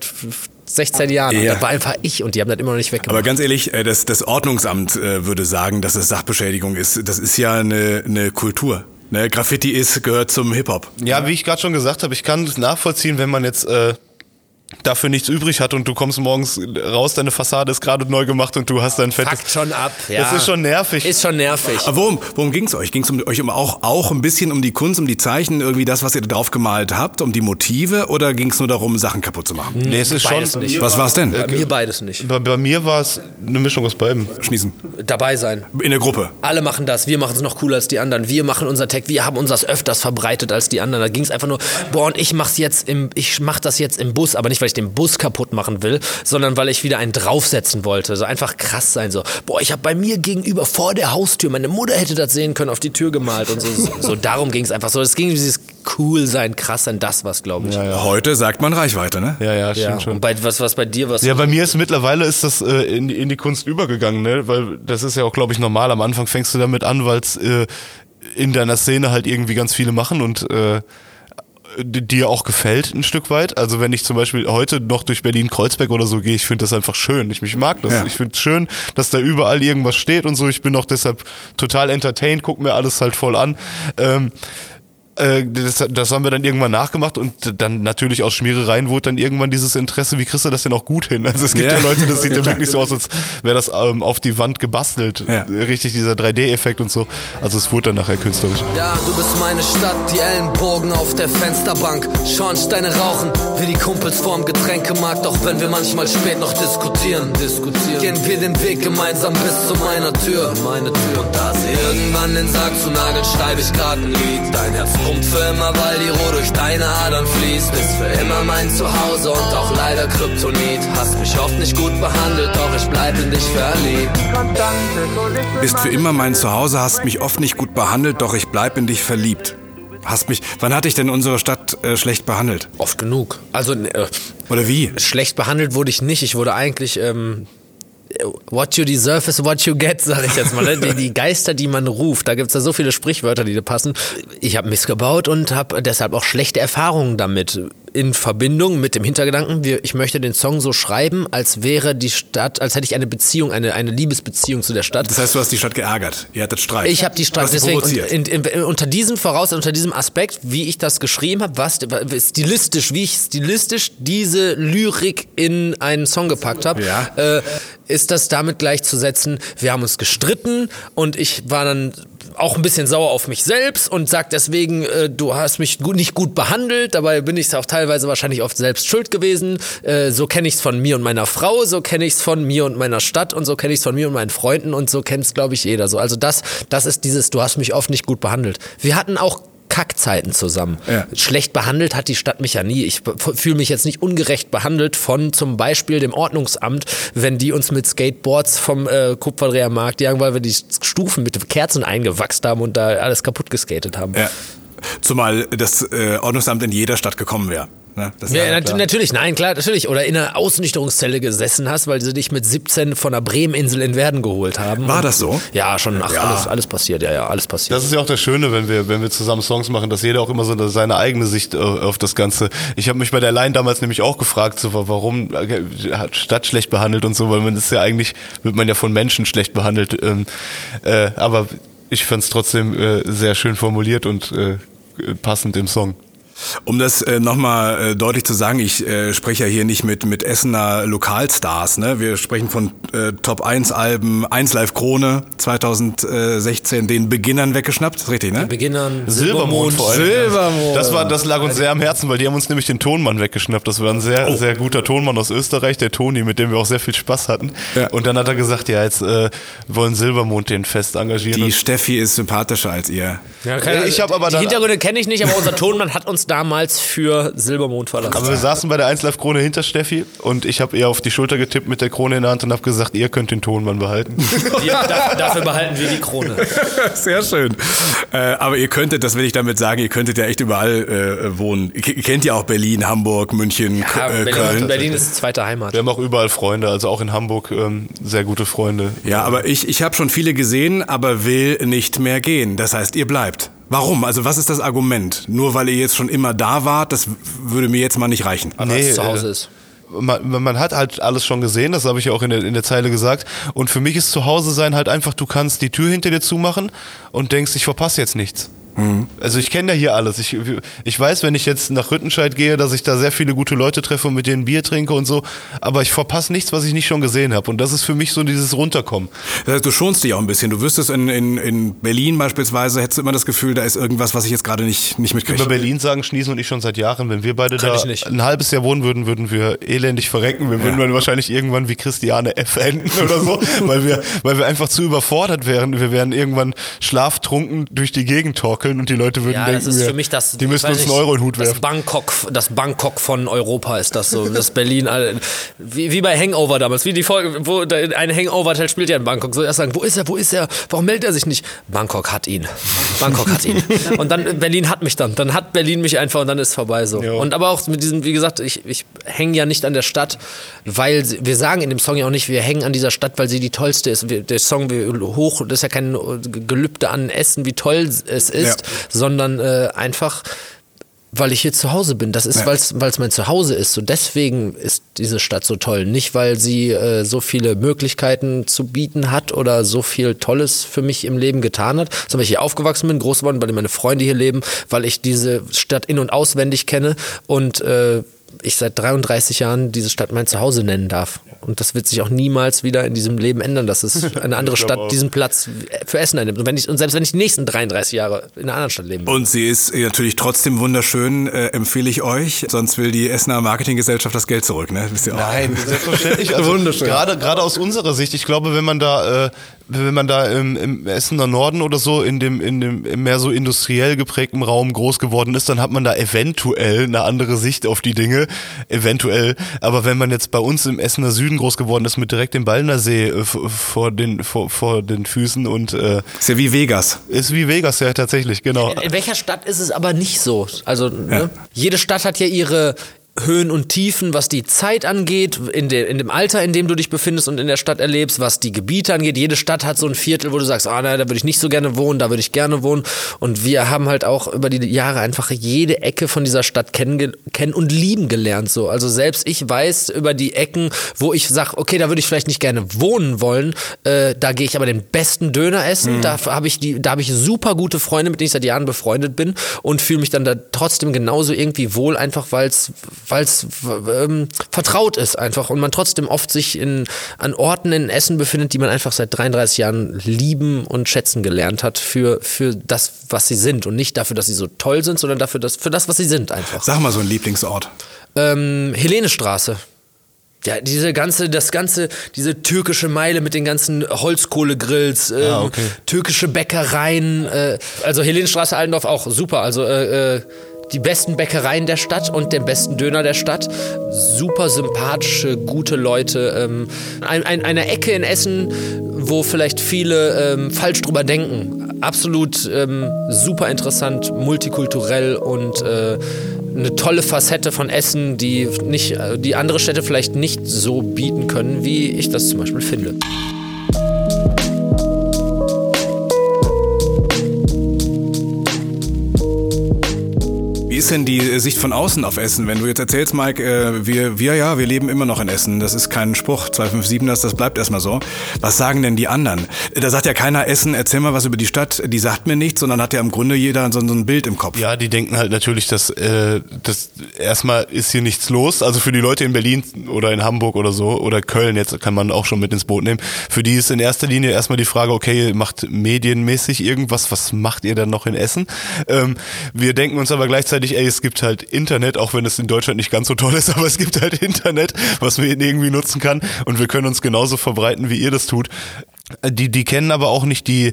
Speaker 2: 16 Jahren. Ja. Das war einfach ich und die haben das immer noch nicht weggemacht.
Speaker 3: Aber ganz ehrlich, äh, das, das Ordnungsamt äh, würde sagen, dass es Sachbeschädigung ist. Das ist ja eine, eine Kultur Ne, Graffiti ist, gehört zum Hip-Hop.
Speaker 1: Ja, wie ich gerade schon gesagt habe, ich kann es nachvollziehen, wenn man jetzt äh, dafür nichts übrig hat und du kommst morgens raus, deine Fassade ist gerade neu gemacht und du hast dein fettes...
Speaker 2: Fuckt schon ab. Ja.
Speaker 1: Das ist schon nervig.
Speaker 2: Ist schon nervig.
Speaker 3: Aber worum, worum ging es euch? Ging es um, euch um auch, auch ein bisschen um die Kunst, um die Zeichen, irgendwie das, was ihr da drauf gemalt habt, um die Motive oder ging es nur darum, Sachen kaputt zu machen?
Speaker 1: nee, es ist schon...
Speaker 2: Beides nicht.
Speaker 3: Was war's denn?
Speaker 2: Bei mir beides nicht.
Speaker 1: Bei, bei mir war es eine Mischung aus beidem.
Speaker 3: Schließen.
Speaker 2: Dabei sein.
Speaker 3: In der Gruppe.
Speaker 2: Alle machen das, wir machen es noch cooler als die anderen. Wir machen unser Tag, wir haben unseres öfters verbreitet als die anderen. Da ging es einfach nur, boah, und ich mach's jetzt im, ich mach das jetzt im Bus, aber nicht, weil ich den Bus kaputt machen will, sondern weil ich wieder einen draufsetzen wollte. So einfach krass sein. So, boah, ich habe bei mir gegenüber vor der Haustür, meine Mutter hätte das sehen können, auf die Tür gemalt und so. So darum ging es einfach so. Es ging um dieses cool sein, krass sein, das was, glaube ich. Ja,
Speaker 3: Heute sagt man Reichweite, ne?
Speaker 1: Ja, ja, stimmt schon.
Speaker 2: Und bei, was, was bei dir, was
Speaker 1: Ja, bei mir ist mittlerweile ist das äh, in, die- in die Kunst übergegangen, ne? Weil das ist ja auch, glaube ich, normal. Am Anfang fängst du damit an, weil es äh, in deiner Szene halt irgendwie ganz viele machen und äh, die- dir auch gefällt ein Stück weit. Also wenn ich zum Beispiel heute noch durch Berlin-Kreuzberg oder so gehe, ich finde das einfach schön. Ich, ich mag das.
Speaker 3: Ja.
Speaker 1: Ich finde es schön, dass da überall irgendwas steht und so. Ich bin auch deshalb total entertained, guck mir alles halt voll an. Ähm, äh, das, das haben wir dann irgendwann nachgemacht und dann natürlich aus Schmierereien wurde dann irgendwann dieses Interesse, wie kriegst du das denn auch gut hin? Also es gibt ja,
Speaker 3: Ja.
Speaker 1: Leute, das sieht ja wirklich so aus, als wäre das ähm, auf die Wand gebastelt.
Speaker 3: Ja.
Speaker 1: Richtig dieser 3D-Effekt und so. Also es wurde dann nachher künstlerisch.
Speaker 6: Ja, du bist meine Stadt, die Ellenbogen auf der Fensterbank. Schornsteine rauchen, wie die Kumpels vorm Getränkemarkt. Auch wenn wir manchmal spät noch diskutieren, diskutieren. Gehen wir den Weg gemeinsam bis zu meiner Tür, meine Tür. Und da sie irgendwann den Sarg zu nageln, schreibe ich grad ein Lied. Dein Herz pumpt für immer, weil die Ruhe durch deine Adern fließt. Bist für immer mein Zuhause und auch leider Kryptonit. Hast mich oft nicht gut behandelt, doch ich bleib in dich verliebt.
Speaker 3: Bist für immer mein Zuhause, hast mich oft nicht gut behandelt, doch ich bleib in dich verliebt. Hast mich, wann hatte ich denn unsere Stadt äh, schlecht behandelt?
Speaker 2: oft genug. Also äh,
Speaker 3: Oder wie?
Speaker 2: schlecht behandelt wurde ich nicht. Ich wurde eigentlich ähm, What you deserve is what you get, sage ich jetzt mal. ne? Die, die Geister, die man ruft, da gibt's ja so viele Sprichwörter, die da passen. Ich habe missgebaut und habe deshalb auch schlechte Erfahrungen damit. In Verbindung mit dem Hintergedanken, wir, ich möchte den Song so schreiben, als wäre die Stadt, als hätte ich eine Beziehung, eine, eine Liebesbeziehung zu der Stadt.
Speaker 3: Das heißt, du hast die Stadt geärgert. Ihr hattet Streit.
Speaker 2: Ich habe die
Speaker 3: sie
Speaker 2: deswegen
Speaker 3: provoziert.
Speaker 2: in, in, unter diesem Voraus unter diesem Aspekt, wie ich das geschrieben habe, was stilistisch, wie ich stilistisch diese Lyrik in einen Song gepackt habe,
Speaker 3: Ja.
Speaker 2: äh, ist das damit gleichzusetzen. Wir haben uns gestritten und ich war dann auch ein bisschen sauer auf mich selbst und sag deswegen, äh, du hast mich gut, nicht gut behandelt. Dabei bin ich auch teilweise wahrscheinlich oft selbst schuld gewesen. Äh, so kenne ich es von mir und meiner Frau, so kenne ich es von mir und meiner Stadt und so kenne ich es von mir und meinen Freunden und so kennt es, glaube ich, jeder. So, also das, das ist dieses, du hast mich oft nicht gut behandelt. Wir hatten auch Kackzeiten zusammen.
Speaker 3: Ja.
Speaker 2: Schlecht behandelt hat die Stadt mich ja nie. Ich fühle mich jetzt nicht ungerecht behandelt von zum Beispiel dem Ordnungsamt, wenn die uns mit Skateboards vom äh, Kupferdrehermarkt jagen, weil wir die Stufen mit Kerzen eingewachst haben und da alles kaputt geskatet haben.
Speaker 3: Ja. Zumal das äh, Ordnungsamt in jeder Stadt gekommen wäre. Ne?
Speaker 2: Ja,
Speaker 3: ja,
Speaker 2: nat natürlich, nein, klar, natürlich. Oder in einer Ausnüchterungszelle gesessen hast, weil sie dich mit 17 von der Bremeninsel in Werden geholt haben.
Speaker 3: War das so?
Speaker 2: Ja, schon, ach, Alles, alles passiert, ja, ja, alles passiert.
Speaker 1: Das ist ja auch das Schöne, wenn wir, wenn wir zusammen Songs machen, dass jeder auch immer so seine eigene Sicht äh, auf das Ganze. Ich habe mich bei der Line damals nämlich auch gefragt, so, warum äh, hat Stadt schlecht behandelt und so, weil man ist ja eigentlich, wird man ja von Menschen schlecht behandelt. Ähm, äh, aber ich fand es trotzdem äh, sehr schön formuliert und äh, passend im Song.
Speaker 3: Um das äh, nochmal äh, deutlich zu sagen, ich äh, spreche ja hier nicht mit, mit Essener Lokalstars. Ne? Wir sprechen von äh, Top 1 Alben, 1 Live Krone 2016, den Beginnern weggeschnappt. Ist richtig, ne?
Speaker 2: Beginnern,
Speaker 1: Silbermond vor allem.
Speaker 2: Silbermond.
Speaker 1: Das, war, das lag uns sehr am Herzen, weil die haben uns nämlich den Tonmann weggeschnappt. Das war ein sehr, sehr guter Tonmann aus Österreich, der Toni, mit dem wir auch sehr viel Spaß hatten.
Speaker 3: Ja.
Speaker 1: Und dann hat er gesagt, ja, jetzt äh, wollen Silbermond den fest engagieren.
Speaker 3: Die Steffi ist sympathischer als ihr.
Speaker 2: Ja, keine-
Speaker 1: Ich hab aber
Speaker 2: die Hintergründe kenne ich nicht, aber unser Tonmann hat uns damals für Silbermond verlassen.
Speaker 1: Aber wir saßen bei der 1 Live Krone hinter Steffi und ich habe ihr auf die Schulter getippt mit der Krone in der Hand und habe gesagt, ihr könnt den Tonmann behalten.
Speaker 2: Ja, da, dafür behalten wir die Krone.
Speaker 3: Sehr schön. Äh, aber ihr könntet, das will ich damit sagen, ihr könntet ja echt überall äh, wohnen. Ihr kennt ja auch Berlin, Hamburg, München,
Speaker 2: Ja,
Speaker 3: äh,
Speaker 2: Berlin,
Speaker 3: Köln.
Speaker 2: Berlin ist zweite Heimat.
Speaker 1: Wir haben auch überall Freunde, also auch in Hamburg ähm, sehr gute Freunde.
Speaker 3: Ja, aber ich, ich habe schon viele gesehen, aber will nicht mehr gehen. Das heißt, ihr bleibt. Warum? Also was ist das Argument? Nur weil ihr jetzt schon immer da wart, das würde mir jetzt mal nicht reichen.
Speaker 2: Weil
Speaker 1: Nee,
Speaker 2: es zu Hause
Speaker 1: äh,
Speaker 2: ist.
Speaker 1: man, man hat halt alles schon gesehen, das habe ich ja auch in der, in der Zeile gesagt. Und für mich ist zu Hause sein halt einfach, du kannst die Tür hinter dir zumachen und denkst, ich verpasse jetzt nichts. Also ich kenne ja hier alles. Ich, ich weiß, wenn ich jetzt nach Rüttenscheid gehe, dass ich da sehr viele gute Leute treffe und mit denen Bier trinke und so. Aber ich verpasse nichts, was ich nicht schon gesehen habe. Und das ist für mich so dieses Runterkommen.
Speaker 3: Das heißt, du schonst dich auch ein bisschen. Du wüsstest in, in, in Berlin beispielsweise, hättest du immer das Gefühl, da ist irgendwas, was ich jetzt gerade nicht, nicht
Speaker 1: Über
Speaker 3: mitkriege.
Speaker 1: Berlin sagen Schniesen und ich schon seit Jahren. Wenn wir beide
Speaker 2: Kann
Speaker 1: da ein halbes Jahr wohnen würden, würden wir elendig verrecken. Wir würden dann wahrscheinlich irgendwann wie Christiane F. enden oder so, weil wir, weil wir einfach zu überfordert wären. Wir wären irgendwann schlaftrunken durch die Gegend torkeln und die Leute würden
Speaker 2: Ja,
Speaker 1: denken,
Speaker 2: das ist
Speaker 1: wir,
Speaker 2: für mich das.
Speaker 1: die müssen uns einen Euro in den Hut
Speaker 2: das
Speaker 1: werfen.
Speaker 2: Bangkok, das Bangkok von Europa ist das so. Das Berlin, wie, wie bei Hangover damals, wie die Folge, wo ein Hangover-Teil spielt ja in Bangkok. So erst sagen, wo ist er, wo ist er, warum meldet er sich nicht? Bangkok hat ihn. Bangkok hat ihn. Und dann Berlin hat mich dann. Dann hat Berlin mich einfach und dann ist vorbei so.
Speaker 1: Jo.
Speaker 2: Und aber auch mit diesem, wie gesagt, ich, ich hänge ja nicht an der Stadt, weil wir sagen in dem Song ja auch nicht, wir hängen an dieser Stadt, weil sie die tollste ist. Wir, der Song wir hoch, das ist ja kein Gelübde an Essen, wie toll es ist,
Speaker 3: Ja.
Speaker 2: Sondern äh, einfach weil ich hier zu Hause bin. Das ist,
Speaker 3: Ja.
Speaker 2: weil es mein Zuhause ist. Und deswegen ist diese Stadt so toll. Nicht, weil sie äh, so viele Möglichkeiten zu bieten hat oder so viel Tolles für mich im Leben getan hat, sondern weil ich hier aufgewachsen bin, groß geworden, weil meine Freunde hier leben, weil ich diese Stadt in- und auswendig kenne und äh, ich seit 33 Jahren diese Stadt mein Zuhause nennen darf. Und das wird sich auch niemals wieder in diesem Leben ändern, dass es eine andere Stadt
Speaker 1: auch.
Speaker 2: diesen Platz für Essen einnimmt. Und, wenn ich, und selbst wenn ich die nächsten 33 Jahre in einer anderen Stadt leben will.
Speaker 3: Und sie ist natürlich trotzdem wunderschön, äh, empfehle ich euch. Sonst will die Essener Marketinggesellschaft das Geld zurück, ne? Wisst ihr auch.
Speaker 1: Nein, selbstverständlich. Also
Speaker 3: Wunderschön.
Speaker 1: Gerade, gerade aus unserer Sicht, ich glaube, wenn man da, äh, wenn man da im, im Essener Norden oder so in dem, in dem im mehr so industriell geprägten Raum groß geworden ist, dann hat man da eventuell eine andere Sicht auf die Dinge. Eventuell. Aber wenn man jetzt bei uns im Essener Süden groß geworden ist, mit direkt dem Ballner See äh, vor den, vor, vor den Füßen und äh,
Speaker 3: Ist ja wie Vegas.
Speaker 1: ist wie Vegas, ja, tatsächlich, genau.
Speaker 2: In welcher Stadt ist es aber nicht so? Also, ne? jede Stadt hat ja ihre Höhen und Tiefen, was die Zeit angeht, in, de, in dem Alter, in dem du dich befindest und in der Stadt erlebst, was die Gebiete angeht. Jede Stadt hat so ein Viertel, wo du sagst, ah, nein, da würde ich nicht so gerne wohnen, da würde ich gerne wohnen. Und wir haben halt auch über die Jahre einfach jede Ecke von dieser Stadt kennen, kennen und lieben gelernt. So. Also selbst ich weiß über die Ecken, wo ich sage, okay, da würde ich vielleicht nicht gerne wohnen wollen, äh, da gehe ich aber den besten Döner essen. Da habe ich die, da habe ich super gute Freunde, mit denen ich seit Jahren befreundet bin und fühle mich dann da trotzdem genauso irgendwie wohl, einfach weil es ähm, vertraut ist einfach und man trotzdem oft sich in, an Orten in Essen befindet, die man einfach seit 33 Jahren lieben und schätzen gelernt hat für, für das, was sie sind und nicht dafür, dass sie so toll sind, sondern dafür, dass, für das, was sie sind einfach.
Speaker 3: Sag mal so ein Lieblingsort.
Speaker 2: Ähm, Helenestraße. Ja, diese ganze, das ganze, diese türkische Meile mit den ganzen Holzkohlegrills, ähm,
Speaker 1: Ah, okay.
Speaker 2: türkische Bäckereien, äh, also Helenstraße Allendorf auch super, also äh, äh, die besten Bäckereien der Stadt und den besten Döner der Stadt, super sympathische, gute Leute, ähm, ein, ein, eine Ecke in Essen, wo vielleicht viele ähm, falsch drüber denken, absolut ähm, super interessant, multikulturell und äh, eine tolle Facette von Essen, die nicht, äh, die andere Städte vielleicht nicht so bieten können, wie ich das zum Beispiel finde.
Speaker 3: Denn die äh, Sicht von außen auf Essen? Wenn du jetzt erzählst, Mike, äh, wir, wir ja, wir leben immer noch in Essen. Das ist kein Spruch. 257, das, bleibt erstmal so. Was sagen denn die anderen? Da sagt ja keiner Essen, erzähl mal was über die Stadt. Die sagt mir nichts, sondern hat ja im Grunde jeder so, ein Bild im Kopf.
Speaker 1: Ja, die denken halt natürlich, dass äh, das erstmal ist hier nichts los. Also für die Leute in Berlin oder in Hamburg oder so oder Köln jetzt kann man auch schon mit ins Boot nehmen. Für die ist in erster Linie erstmal die Frage, okay, macht medienmäßig irgendwas, was macht ihr dann noch in Essen? Ähm, wir denken uns aber gleichzeitig, ey, es gibt halt Internet, auch wenn es in Deutschland nicht ganz so toll ist, aber es gibt halt Internet, was man irgendwie nutzen kann und wir können uns genauso verbreiten, wie ihr das tut. Die, die kennen aber auch nicht die,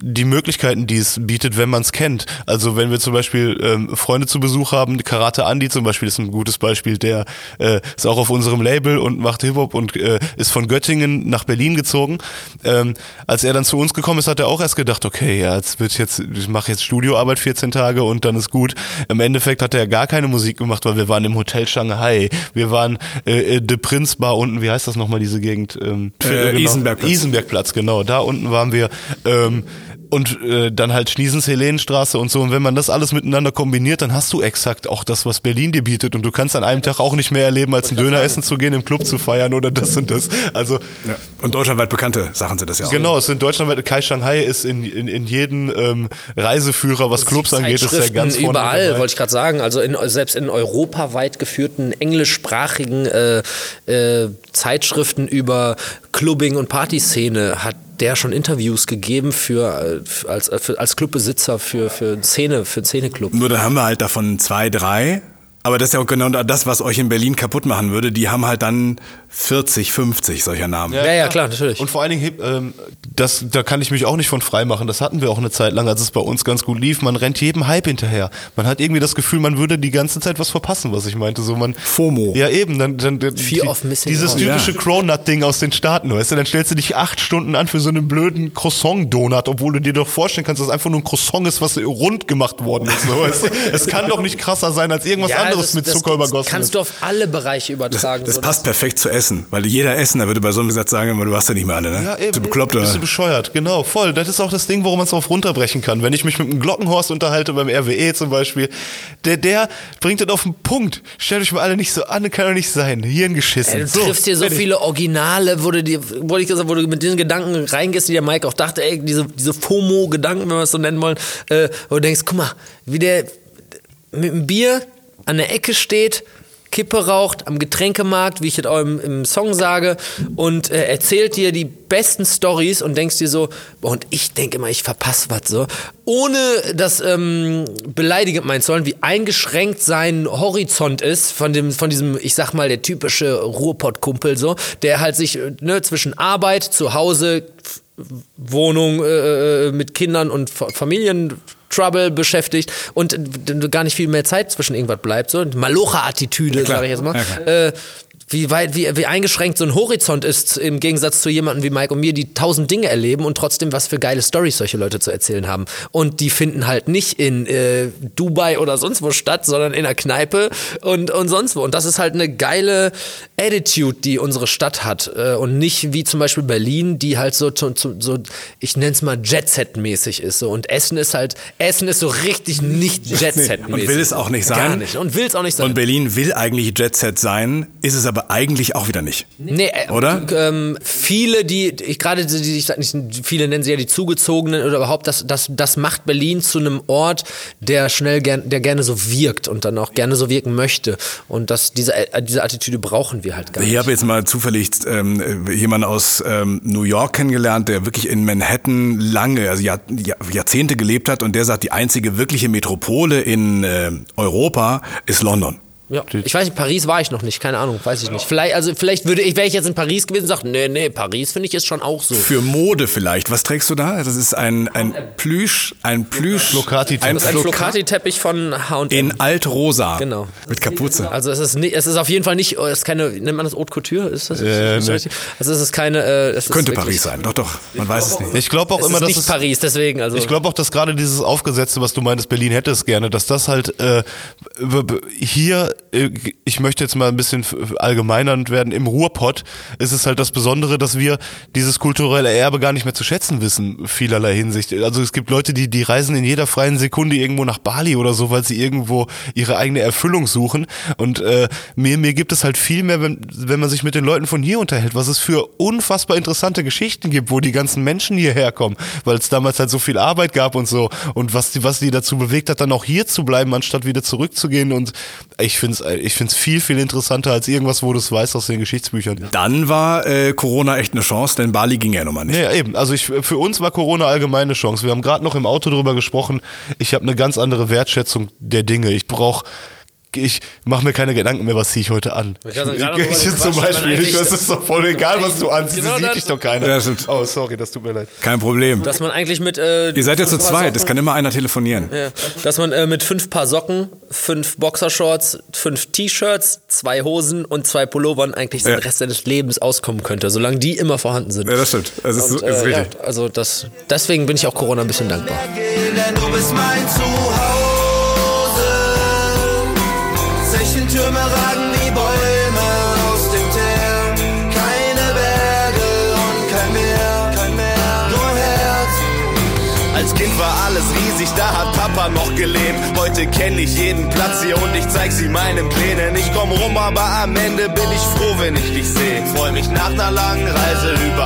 Speaker 1: die Möglichkeiten, die es bietet, wenn man es kennt. Also wenn wir zum Beispiel ähm, Freunde zu Besuch haben, Karate Andy zum Beispiel ist ein gutes Beispiel, der äh, ist auch auf unserem Label und macht Hip-Hop und äh, ist von Göttingen nach Berlin gezogen. Ähm, als er dann zu uns gekommen ist, hat er auch erst gedacht, okay, ja, jetzt wird jetzt, ich mache jetzt Studioarbeit 14 Tage und dann ist gut. Im Endeffekt hat er gar keine Musik gemacht, weil wir waren im Hotel Shanghai, wir waren äh, äh, The Prince Bar unten, wie heißt das nochmal, diese Gegend? Ähm,
Speaker 3: Äh,
Speaker 1: genau.
Speaker 3: Isenbergplatz.
Speaker 1: Isenbergplatz, genau. Da unten waren wir. Ähm, und äh, dann halt Schniesens-Helenenstraße und so. Und wenn man das alles miteinander kombiniert, dann hast du exakt auch das, was Berlin dir bietet. Und du kannst an einem Tag auch nicht mehr erleben, als ein Döner essen zu gehen, im Club zu feiern oder das und das. Also
Speaker 3: Ja. Und deutschlandweit bekannte Sachen sind das ja auch.
Speaker 1: genau, es sind deutschlandweit, Kai Shanghai ist in, in, in jeden ähm, Reiseführer, was Clubs angeht, ist der
Speaker 2: Zeitschriften
Speaker 1: ganz vorne
Speaker 2: überall,
Speaker 1: dabei.
Speaker 2: wollte ich gerade sagen. Also in, selbst in europaweit geführten englischsprachigen äh, äh, Zeitschriften über Clubbing und Partyszene hat der schon Interviews gegeben für, äh, als, für, als Clubbesitzer für, für Szene, für Szeneclub.
Speaker 3: Nur da haben wir halt davon zwei, drei. Aber das ist ja auch genau das, was euch in Berlin kaputt machen würde. Die haben halt dann 40, 50 solcher Namen.
Speaker 2: Ja, ja, klar, natürlich.
Speaker 1: Und vor allen Dingen, ähm, das, da kann ich mich auch nicht von frei machen. Das hatten wir auch eine Zeit lang, als es bei uns ganz gut lief. Man rennt jedem Hype hinterher. Man hat irgendwie das Gefühl, man würde die ganze Zeit was verpassen, was ich meinte. So man
Speaker 3: FOMO.
Speaker 1: Ja, eben. Dann, dann, dann
Speaker 2: Fear
Speaker 1: die-
Speaker 2: of missing
Speaker 1: Dieses
Speaker 2: out.
Speaker 1: typische Cronut-Ding aus den Staaten, weißt du? Dann stellst du dich acht Stunden an für so einen blöden Croissant-Donut, obwohl du dir doch vorstellen kannst, dass es einfach nur ein Croissant ist, was rund gemacht worden ist. So, weißt du? Es kann doch nicht krasser sein als irgendwas anderes
Speaker 2: das-
Speaker 1: mit
Speaker 2: das
Speaker 1: Zucker übergossen
Speaker 2: Kannst
Speaker 1: ist.
Speaker 2: du auf alle Bereiche übertragen.
Speaker 3: Das
Speaker 2: so,
Speaker 3: passt perfekt zu Essen, weil jeder Essener würde bei so einem Gesetz sagen, aber du hast ja nicht mehr alle, ne?
Speaker 1: Ja, eben.
Speaker 3: Bist du bekloppt, oder?
Speaker 1: Bist du bescheuert, genau, voll. Das ist auch das Ding, worum man es drauf runterbrechen kann. Wenn ich mich mit einem Glockenhorst unterhalte, beim RWE zum Beispiel, der, der bringt das auf den Punkt. Stellt euch mal alle nicht so an, kann doch nicht sein. Hirn geschissen.
Speaker 2: Ey, du triffst hier so viele Originale, wo du dir, wo ich gesagt, wo du mit diesen Gedanken reingehst, die der Mike auch dachte, ey, diese, diese FOMO-Gedanken, wenn wir es so nennen wollen, äh, wo du denkst, guck mal, wie der mit dem Bier an der Ecke steht, Kippe raucht am Getränkemarkt, wie ich es auch im, im Song sage, und äh, erzählt dir die besten Stories und denkst dir so, und ich denke immer, ich verpasse was so, ohne das ähm, beleidigend meinen sollen, wie eingeschränkt sein Horizont ist von dem, von diesem, ich sag mal, der typische Ruhrpott-Kumpel so, der halt sich äh, ne, zwischen Arbeit, zu Hause, Wohnung äh, äh, mit Kindern und Fa- Familien Trouble beschäftigt und gar nicht viel mehr Zeit zwischen irgendwas bleibt. So Malocha-Attitüde,
Speaker 3: klar.
Speaker 2: sage ich jetzt mal.
Speaker 3: Ja,
Speaker 2: äh, wie weit, wie, wie eingeschränkt so ein Horizont ist im Gegensatz zu jemandem wie Mike und mir, die tausend Dinge erleben und trotzdem was für geile Stories solche Leute zu erzählen haben. Und die finden halt nicht in äh, Dubai oder sonst wo statt, sondern in der Kneipe und, und sonst wo. Und das ist halt eine geile Attitude, die unsere Stadt hat. Äh, und nicht wie zum Beispiel Berlin, die halt so, so, so so ich nenne es mal Jet-Set-mäßig ist. So. Und Essen ist halt, Essen ist so richtig nicht Jet-Set-mäßig.
Speaker 3: Und will es auch nicht sein.
Speaker 2: Gar nicht. Und will es auch nicht sein.
Speaker 3: Und Berlin will eigentlich Jet Set sein, ist es aber eigentlich auch wieder nicht.
Speaker 2: Nee, äh,
Speaker 3: Oder?
Speaker 2: Ähm, viele, die, ich gerade, die, ich sag nicht, viele nennen sie ja die Zugezogenen oder überhaupt, das, das, das macht Berlin zu einem Ort, der schnell gern, der gerne so wirkt und dann auch gerne so wirken möchte. Und das, diese, äh, diese Attitüde brauchen wir halt gar
Speaker 3: Ich
Speaker 2: nicht.
Speaker 3: habe jetzt mal zufällig ähm, jemanden aus ähm, New York kennengelernt, der wirklich in Manhattan lange, also Jahr, Jahrzehnte gelebt hat und der sagt, die einzige wirkliche Metropole in äh, Europa ist London.
Speaker 2: Ja. Ich weiß nicht, Paris war ich noch nicht, keine Ahnung, weiß ich nicht. Vielleicht, also vielleicht würde ich, wäre ich jetzt in Paris gewesen und sage, nee, nee, Paris finde ich jetzt schon auch so.
Speaker 3: Für Mode vielleicht. Was trägst du da? Das ist ein, ein Plüsch, ein Plüsch,
Speaker 1: Flocati-Teppich.
Speaker 3: ein
Speaker 2: ist von H&M.
Speaker 3: in altrosa.
Speaker 2: Genau.
Speaker 3: Mit Kapuze.
Speaker 2: Also es ist nicht, es ist auf jeden Fall nicht, es ist keine, nennt man das Haute Couture? Ist das,
Speaker 1: Äh,
Speaker 2: ist das? Also es ist keine, äh, es ist
Speaker 3: Könnte
Speaker 2: wirklich-
Speaker 3: Paris sein. Doch, doch. Man weiß es nicht.
Speaker 1: Ich glaube auch
Speaker 2: Es
Speaker 1: immer,
Speaker 2: ist
Speaker 1: dass
Speaker 2: nicht
Speaker 1: es
Speaker 2: Paris, deswegen, also.
Speaker 1: Ich glaube auch, dass gerade dieses Aufgesetzte, was du meintest, Berlin hätte es gerne, dass das halt äh, hier, ich möchte jetzt mal ein bisschen allgemeinernd werden, im Ruhrpott ist es halt das Besondere, dass wir dieses kulturelle Erbe gar nicht mehr zu schätzen wissen, vielerlei Hinsicht. Also es gibt Leute, die, die reisen in jeder freien Sekunde irgendwo nach Bali oder so, weil sie irgendwo ihre eigene Erfüllung suchen. Und äh, mir, mir gibt es halt viel mehr, wenn, wenn man sich mit den Leuten von hier unterhält, was es für unfassbar interessante Geschichten gibt, wo die ganzen Menschen hierher kommen, weil es damals halt so viel Arbeit gab und so und was die, was die dazu bewegt hat, dann auch hier zu bleiben, anstatt wieder zurückzugehen und ich finde es ich find's viel, viel interessanter als irgendwas, wo du es weißt aus den Geschichtsbüchern.
Speaker 3: Dann war äh, Corona echt eine Chance, denn Bali ging ja nun mal nicht.
Speaker 1: Ja, eben. Also ich, für uns war Corona allgemein eine Chance. Wir haben gerade noch im Auto drüber gesprochen. Ich habe eine ganz andere Wertschätzung der Dinge. Ich brauche ich mache mir keine Gedanken mehr, was ziehe ich heute an.
Speaker 2: Ich noch
Speaker 1: Ich, zum Beispiel,
Speaker 2: man
Speaker 1: ich, das ist doch voll egal, was du anziehst,
Speaker 2: Genau
Speaker 1: das sieht dich doch keiner.
Speaker 3: Ja, stimmt.
Speaker 1: Oh, sorry, das tut mir leid.
Speaker 3: Kein Problem.
Speaker 2: dass man eigentlich mit. Äh,
Speaker 3: Ihr seid ja zu zweit, es kann immer einer telefonieren.
Speaker 2: Ja, dass man äh, mit fünf Paar Socken, fünf Boxershorts, fünf T-Shirts, zwei Hosen und zwei Pullovern eigentlich
Speaker 3: Ja.
Speaker 2: den Rest seines Lebens auskommen könnte, solange die immer vorhanden sind.
Speaker 3: Ja, das stimmt. Das ist,
Speaker 2: Und,
Speaker 3: ist
Speaker 2: äh,
Speaker 3: richtig.
Speaker 2: ja, also das, deswegen bin ich auch Corona ein bisschen dankbar.
Speaker 7: du bist mein Zuhause. Zechentürme ragen wie Bäume aus dem Teer. Keine Berge und kein Meer, kein Meer, nur Herz. Als Kind war alles riesig, da hat Papa noch gelebt. Heute kenn ich jeden Platz hier und ich zeig sie meinen Plänen. Ich komm rum, aber am Ende bin ich froh, wenn ich dich seh. Freu mich nach einer langen Reise über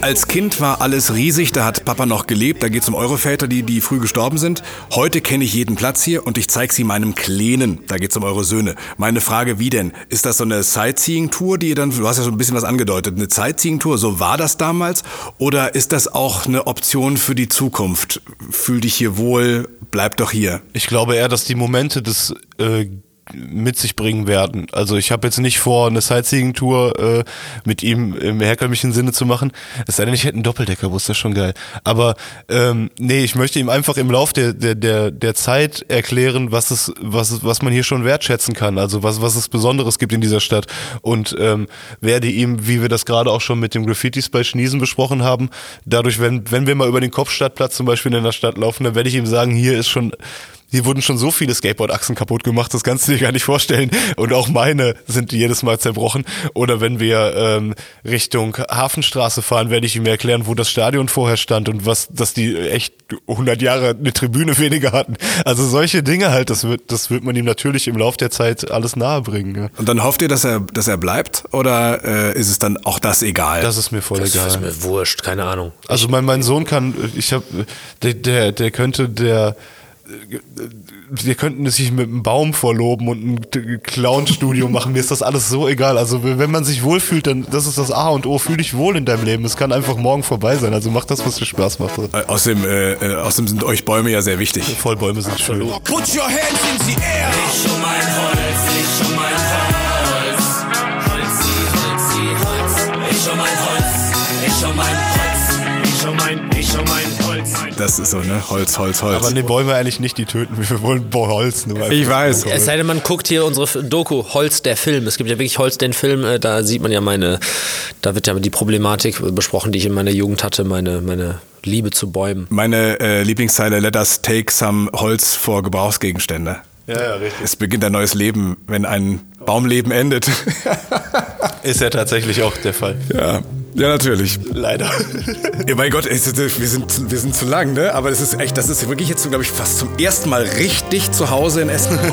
Speaker 3: Als Kind war alles riesig, da hat Papa noch gelebt, da geht's um eure Väter, die, die früh gestorben sind. Heute kenne ich jeden Platz hier und ich zeig sie meinem Kleinen, da geht's um eure Söhne. Meine Frage, wie denn? Ist das so eine Sightseeing-Tour, die ihr dann, du hast ja schon ein bisschen was angedeutet, eine Sightseeing-Tour, so war das damals? Oder ist das auch eine Option für die Zukunft? Fühl dich hier wohl, bleib doch hier.
Speaker 1: Ich glaube eher, dass die Momente des äh, mit sich bringen werden. Also ich habe jetzt nicht vor, eine Sightseeing-Tour äh, mit ihm im herkömmlichen Sinne zu machen. Es sei denn, ich hätte einen Doppeldeckerbus, das ist schon geil. Aber ähm, nee, ich möchte ihm einfach im Lauf der, der, der, der Zeit erklären, was es, was was man hier schon wertschätzen kann. Also was, was es Besonderes gibt in dieser Stadt. Und ähm, werde ihm, wie wir das gerade auch schon mit dem Graffitis bei Schniesen besprochen haben, dadurch, wenn, wenn wir mal über den Kopfstadtplatz zum Beispiel in der Stadt laufen, dann werde ich ihm sagen, hier ist schon hier wurden schon so viele Skateboard-Achsen kaputt gemacht, das kannst du dir gar nicht vorstellen. Und auch meine sind jedes Mal zerbrochen. Oder wenn wir ähm, Richtung Hafenstraße fahren, werde ich ihm erklären, wo das Stadion vorher stand und was, dass die echt 100 Jahre eine Tribüne weniger hatten. Also solche Dinge halt, das wird, das wird man ihm natürlich im Lauf der Zeit alles nahebringen. Ja.
Speaker 3: Und dann hofft ihr, dass er, dass er bleibt? Oder äh, ist es dann auch das egal?
Speaker 1: Das ist mir voll
Speaker 2: Das
Speaker 1: egal.
Speaker 2: ist mir wurscht, keine Ahnung.
Speaker 1: Also mein, mein Sohn kann, ich habe, der, der, der könnte der, wir könnten sich mit einem Baum vorloben und ein Clown-Studio machen. Mir ist das alles so egal. Also wenn man sich wohlfühlt, dann das ist das A und O. Fühl dich wohl in deinem Leben. Es kann einfach morgen vorbei sein. Also mach das, was dir Spaß macht.
Speaker 3: Äh, außerdem, äh, äh, außerdem sind euch Bäume ja sehr wichtig.
Speaker 1: Vollbäume sind schön.
Speaker 7: Put your hands in the air.
Speaker 8: Ich um mein Holz, ich um mein Holz. Holzi, Holzi, Holz. Ich um mein Holz, ich um mein Holz.
Speaker 3: Das ist so, ne? Holz, Holz, Holz.
Speaker 1: Aber ne, wollen wir eigentlich nicht die töten. Wir wollen Holz. Nur
Speaker 3: ich weiß.
Speaker 2: Es sei denn, man guckt hier unsere Doku Holz der Film. Es gibt ja wirklich Holz den Film. äh, Da sieht man ja meine, da wird ja die Problematik besprochen, die ich in meiner Jugend hatte, meine, meine Liebe zu Bäumen.
Speaker 3: Meine äh, Lieblingszeile, let us take some Holz vor Gebrauchsgegenstände.
Speaker 1: Ja, ja, richtig.
Speaker 3: Es beginnt ein neues Leben, wenn ein Baumleben endet.
Speaker 1: Ist ja tatsächlich auch der Fall.
Speaker 3: ja. Ja, natürlich.
Speaker 1: Leider.
Speaker 3: Ja, mein Gott, ist- wir sind, wir sind zu lang, ne? Aber das ist echt, das ist wirklich jetzt, glaube ich, fast zum ersten Mal richtig zu Hause in Essen.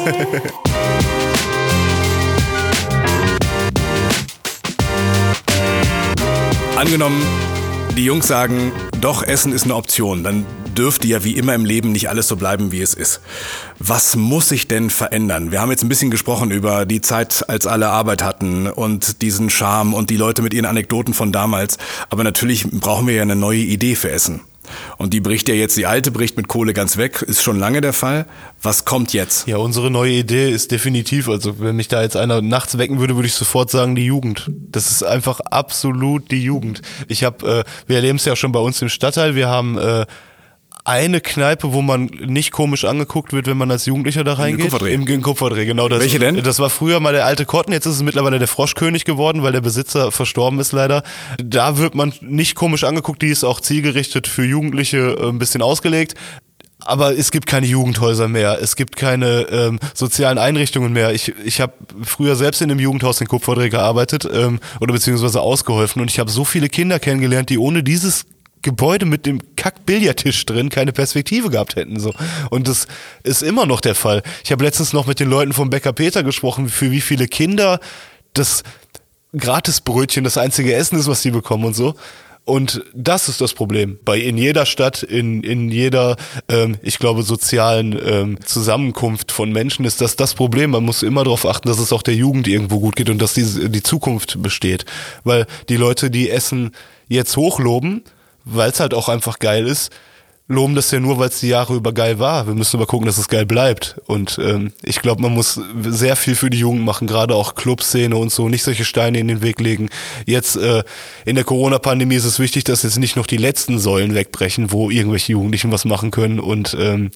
Speaker 3: Angenommen, die Jungs sagen, doch, Essen ist eine Option, dann dürfte ja wie immer im Leben nicht alles so bleiben, wie es ist. Was muss sich denn verändern? Wir haben jetzt ein bisschen gesprochen über die Zeit, als alle Arbeit hatten und diesen Charme und die Leute mit ihren Anekdoten von damals. Aber natürlich brauchen wir ja eine neue Idee für Essen. Und die bricht ja jetzt, die alte bricht mit Kohle ganz weg, ist schon lange der Fall. Was kommt jetzt?
Speaker 1: Ja, unsere neue Idee ist definitiv, also wenn mich da jetzt einer nachts wecken würde, würde ich sofort sagen, die Jugend. Das ist einfach absolut die Jugend. Ich habe, äh, wir erleben es ja schon bei uns im Stadtteil, wir haben äh, eine Kneipe, wo man nicht komisch angeguckt wird, wenn man als Jugendlicher da reingeht.
Speaker 3: Kupferdreh.
Speaker 1: Im, Im Kupferdreh, genau. Das,
Speaker 3: Welche denn?
Speaker 1: Das war früher mal der alte Kotten, jetzt ist es mittlerweile der Froschkönig geworden, weil der Besitzer verstorben ist leider. Da wird man nicht komisch angeguckt, die ist auch zielgerichtet für Jugendliche äh, ein bisschen ausgelegt. Aber es gibt keine Jugendhäuser mehr, es gibt keine ähm, sozialen Einrichtungen mehr. Ich, ich habe früher selbst in einem Jugendhaus in Kupferdreh gearbeitet ähm, oder beziehungsweise ausgeholfen und ich habe so viele Kinder kennengelernt, die ohne dieses Gebäude mit dem Kack-Billardtisch drin keine Perspektive gehabt hätten. So. Und das ist immer noch der Fall. Ich habe letztens noch mit den Leuten vom Bäcker Peter gesprochen, für wie viele Kinder das Gratisbrötchen das einzige Essen ist, was sie bekommen und so. Und das ist das Problem. Bei in jeder Stadt, in, in jeder, ähm, ich glaube, sozialen ähm, Zusammenkunft von Menschen ist das das Problem. Man muss immer darauf achten, dass es auch der Jugend irgendwo gut geht und dass die, die Zukunft besteht. Weil die Leute, die Essen jetzt hochloben, weil es halt auch einfach geil ist, loben das ja nur, weil es die Jahre über geil war. Wir müssen aber gucken, dass es geil bleibt. Und ähm, ich glaube, man muss sehr viel für die Jugend machen, gerade auch Clubszene und so, nicht solche Steine in den Weg legen. Jetzt äh, in der Corona-Pandemie ist es wichtig, dass jetzt nicht noch die letzten Säulen wegbrechen, wo irgendwelche Jugendlichen was machen können. Und ähm,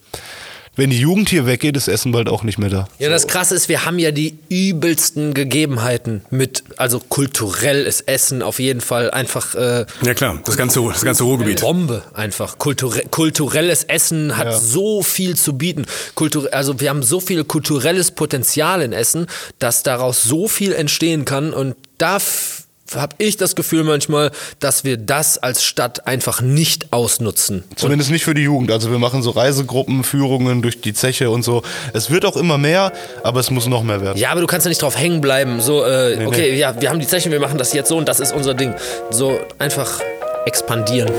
Speaker 1: wenn die Jugend hier weggeht, ist Essen bald auch nicht mehr da.
Speaker 2: Ja, das Krasse ist, wir haben ja die übelsten Gegebenheiten mit, also kulturell ist Essen auf jeden Fall einfach äh,
Speaker 3: Ja klar, das ganze, das ganze Ruhrgebiet.
Speaker 2: Bombe einfach. Kulture kulturelles Essen hat so viel zu bieten. Kultur also wir haben so viel kulturelles Potenzial in Essen, dass daraus so viel entstehen kann und da f- habe ich das Gefühl manchmal, dass wir das als Stadt einfach nicht ausnutzen.
Speaker 1: Zumindest nicht für die Jugend. Also wir machen so Reisegruppen, Führungen durch die Zeche und so. Es wird auch immer mehr, aber es muss noch mehr werden.
Speaker 2: Ja, aber du kannst ja nicht drauf hängen bleiben. So, äh, okay, ja, wir haben die Zechen, wir machen das jetzt so und das ist unser Ding. So einfach expandieren.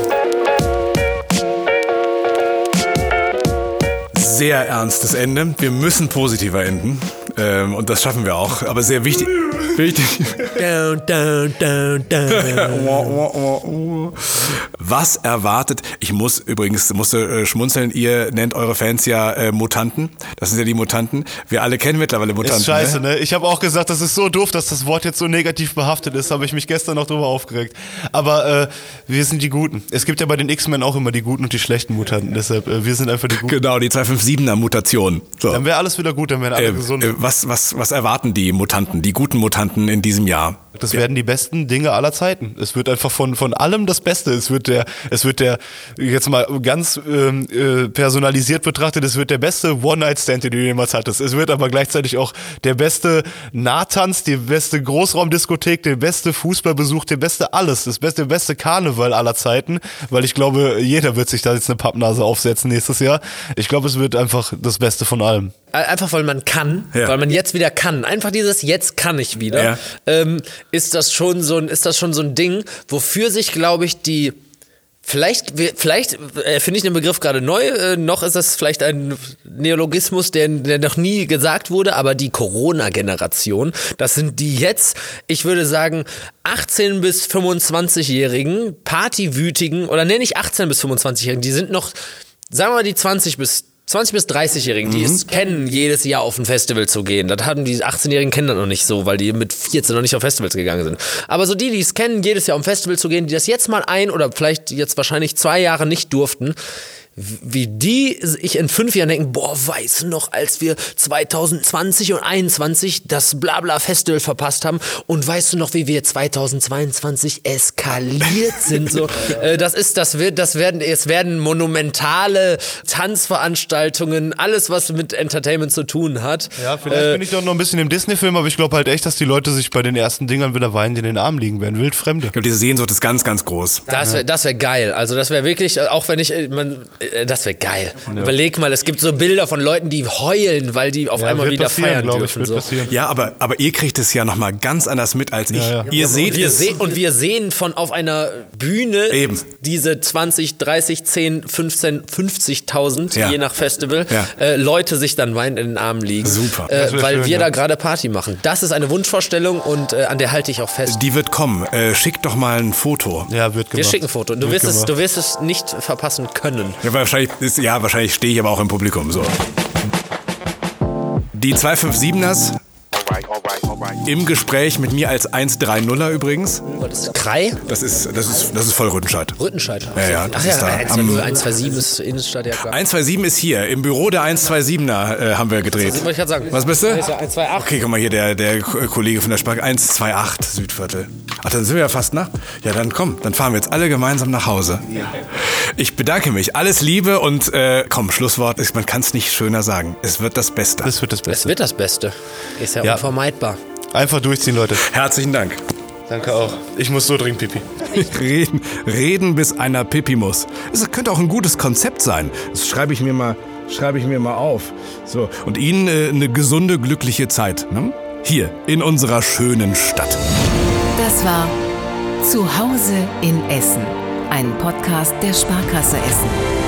Speaker 3: Sehr ernstes Ende. Wir müssen positiver enden. Ähm, und das schaffen wir auch. Aber sehr wichtig. wichtig.
Speaker 2: Down, down, down, down.
Speaker 3: Was erwartet? Ich muss übrigens musste äh, schmunzeln. Ihr nennt eure Fans ja äh, Mutanten. Das sind ja die Mutanten. Wir alle kennen mittlerweile Mutanten.
Speaker 1: Ist scheiße,
Speaker 3: ne?
Speaker 1: ne? Ich habe auch gesagt, das ist so doof, dass das Wort jetzt so negativ behaftet ist. Habe ich mich gestern noch drüber aufgeregt. Aber äh, wir sind die Guten. Es gibt ja bei den X-Men auch immer die guten und die schlechten Mutanten. Deshalb, äh, wir sind einfach die Guten.
Speaker 3: Genau, die 257er Mutation. So.
Speaker 1: Dann wäre alles wieder gut, dann wären alle
Speaker 3: Äh,
Speaker 1: gesund.
Speaker 3: äh, was, was, was erwarten die Mutanten, die guten Mutanten in diesem Jahr?
Speaker 1: Das werden die besten Dinge aller Zeiten. Es wird einfach von, von allem das Beste. Es wird der, es wird der, jetzt mal ganz ähm, äh, personalisiert betrachtet, es wird der beste One-Night-Stand, den du jemals hattest. Es wird aber gleichzeitig auch der beste Nahtanz, die beste Großraumdiskothek, der beste Fußballbesuch, der beste alles, das beste, der beste Karneval aller Zeiten, weil ich glaube, jeder wird sich da jetzt eine Pappnase aufsetzen nächstes Jahr. Ich glaube, es wird einfach das Beste von allem.
Speaker 2: Einfach weil man kann,
Speaker 3: Ja.
Speaker 2: weil man jetzt wieder kann. Einfach dieses jetzt kann ich wieder.
Speaker 3: Ja.
Speaker 2: Ähm, ist das schon so ein, ist das schon so ein Ding, wofür sich, glaube ich, die Vielleicht, vielleicht äh, finde ich den Begriff gerade neu, äh, noch ist das vielleicht ein Neologismus, der, der noch nie gesagt wurde, aber die Corona-Generation, das sind die jetzt, ich würde sagen, 18 bis 25-Jährigen, Partywütigen, oder nenne ich 18 bis 25-Jährigen, die sind noch, sagen wir mal die 20 bis 20 bis 30-Jährigen, die es kennen, jedes Jahr auf ein Festival zu gehen. Das haben die 18-Jährigen kennen das noch nicht so, weil die mit 14 noch nicht auf Festivals gegangen sind. Aber so die, die es kennen, jedes Jahr auf ein Festival zu gehen, die das jetzt mal ein oder vielleicht jetzt wahrscheinlich zwei Jahre nicht durften, wie die ich in fünf Jahren denken, boah, weißt du noch, als wir 2020 und 21 das Blabla-Festival verpasst haben und weißt du noch, wie wir 2022 eskaliert sind, so, äh, das ist, das wird, das werden, es werden monumentale Tanzveranstaltungen, alles, was mit Entertainment zu tun hat.
Speaker 1: Ja, vielleicht bin ich doch noch ein bisschen im Disney-Film, aber ich glaube halt echt, dass die Leute sich bei den ersten Dingern wieder weinend in den Armen liegen werden. Wildfremde.
Speaker 3: Ich glaube, diese Sehnsucht ist ganz, ganz groß.
Speaker 2: Das wäre das wär geil. Also das wäre wirklich, äh, auch wenn ich, äh, man, äh, das wäre geil. Überleg mal, es gibt so Bilder von Leuten, die heulen, weil die auf einmal
Speaker 1: wird
Speaker 2: wieder feiern
Speaker 1: glaube ich,
Speaker 2: dürfen.
Speaker 1: wird
Speaker 2: so.
Speaker 1: passieren.
Speaker 3: Ja, aber, aber ihr kriegt es ja nochmal ganz anders mit als ich.
Speaker 1: ja.
Speaker 3: Ihr seht
Speaker 2: wir
Speaker 3: es.
Speaker 2: se und wir sehen von auf einer Bühne
Speaker 3: Eben.
Speaker 2: diese 20, 30, 10, 15, 50.000,
Speaker 3: Ja.
Speaker 2: je nach Festival,
Speaker 3: Ja.
Speaker 2: äh, Leute sich dann weinend in den Armen liegen.
Speaker 3: Super.
Speaker 2: Äh, weil
Speaker 1: schön,
Speaker 2: wir
Speaker 1: ja.
Speaker 2: da gerade Party machen. Das ist eine Wunschvorstellung und äh, an der halte ich auch fest.
Speaker 3: Die wird kommen. Äh, schickt doch mal ein Foto.
Speaker 1: Ja, wird
Speaker 2: wir
Speaker 1: gemacht.
Speaker 2: schicken ein Foto. Du wirst, es, du wirst es nicht verpassen können.
Speaker 3: Ja, wahrscheinlich, ist, ja, wahrscheinlich stehe ich aber auch im Publikum. So. Die 257ers im Gespräch mit mir als 130er übrigens.
Speaker 2: Das ist Krei?
Speaker 3: Das ist, das ist, das ist voll Rüttenscheid.
Speaker 2: Rüttenscheid.
Speaker 3: Ja, ja, das
Speaker 2: Ach ja,
Speaker 3: ist da.
Speaker 2: ja nur 127 ist Innenstadt, ja klar.
Speaker 3: 127 ist hier. Im Büro der 127er äh, haben wir gedreht.
Speaker 2: wollte ich sagen.
Speaker 3: Was bist du?
Speaker 2: ist ja 128.
Speaker 3: Okay, guck mal hier, der, der Ko- Kollege von der Spark 128 Südviertel. Ach, dann sind wir ja fast nach. Ja, dann komm, dann fahren wir jetzt alle gemeinsam nach Hause. Ich bedanke mich. Alles Liebe und äh, komm, Schlusswort ist, man kann es nicht schöner sagen. Es wird das Beste.
Speaker 1: Das wird das
Speaker 2: Es
Speaker 1: Beste.
Speaker 2: wird das Beste. Ist ja,
Speaker 1: Ja.
Speaker 2: unvermeidbar.
Speaker 1: Einfach durchziehen, Leute.
Speaker 3: Herzlichen Dank.
Speaker 1: Danke auch. Ich muss so dringend pipi.
Speaker 3: Reden, reden bis einer Pipi muss. Das könnte auch ein gutes Konzept sein. Das schreibe ich mir mal, schreibe ich mir mal auf. So und Ihnen äh, eine gesunde, glückliche Zeit. Ne? Hier in unserer schönen Stadt.
Speaker 4: Das war Zuhause in Essen, ein Podcast der Sparkasse Essen.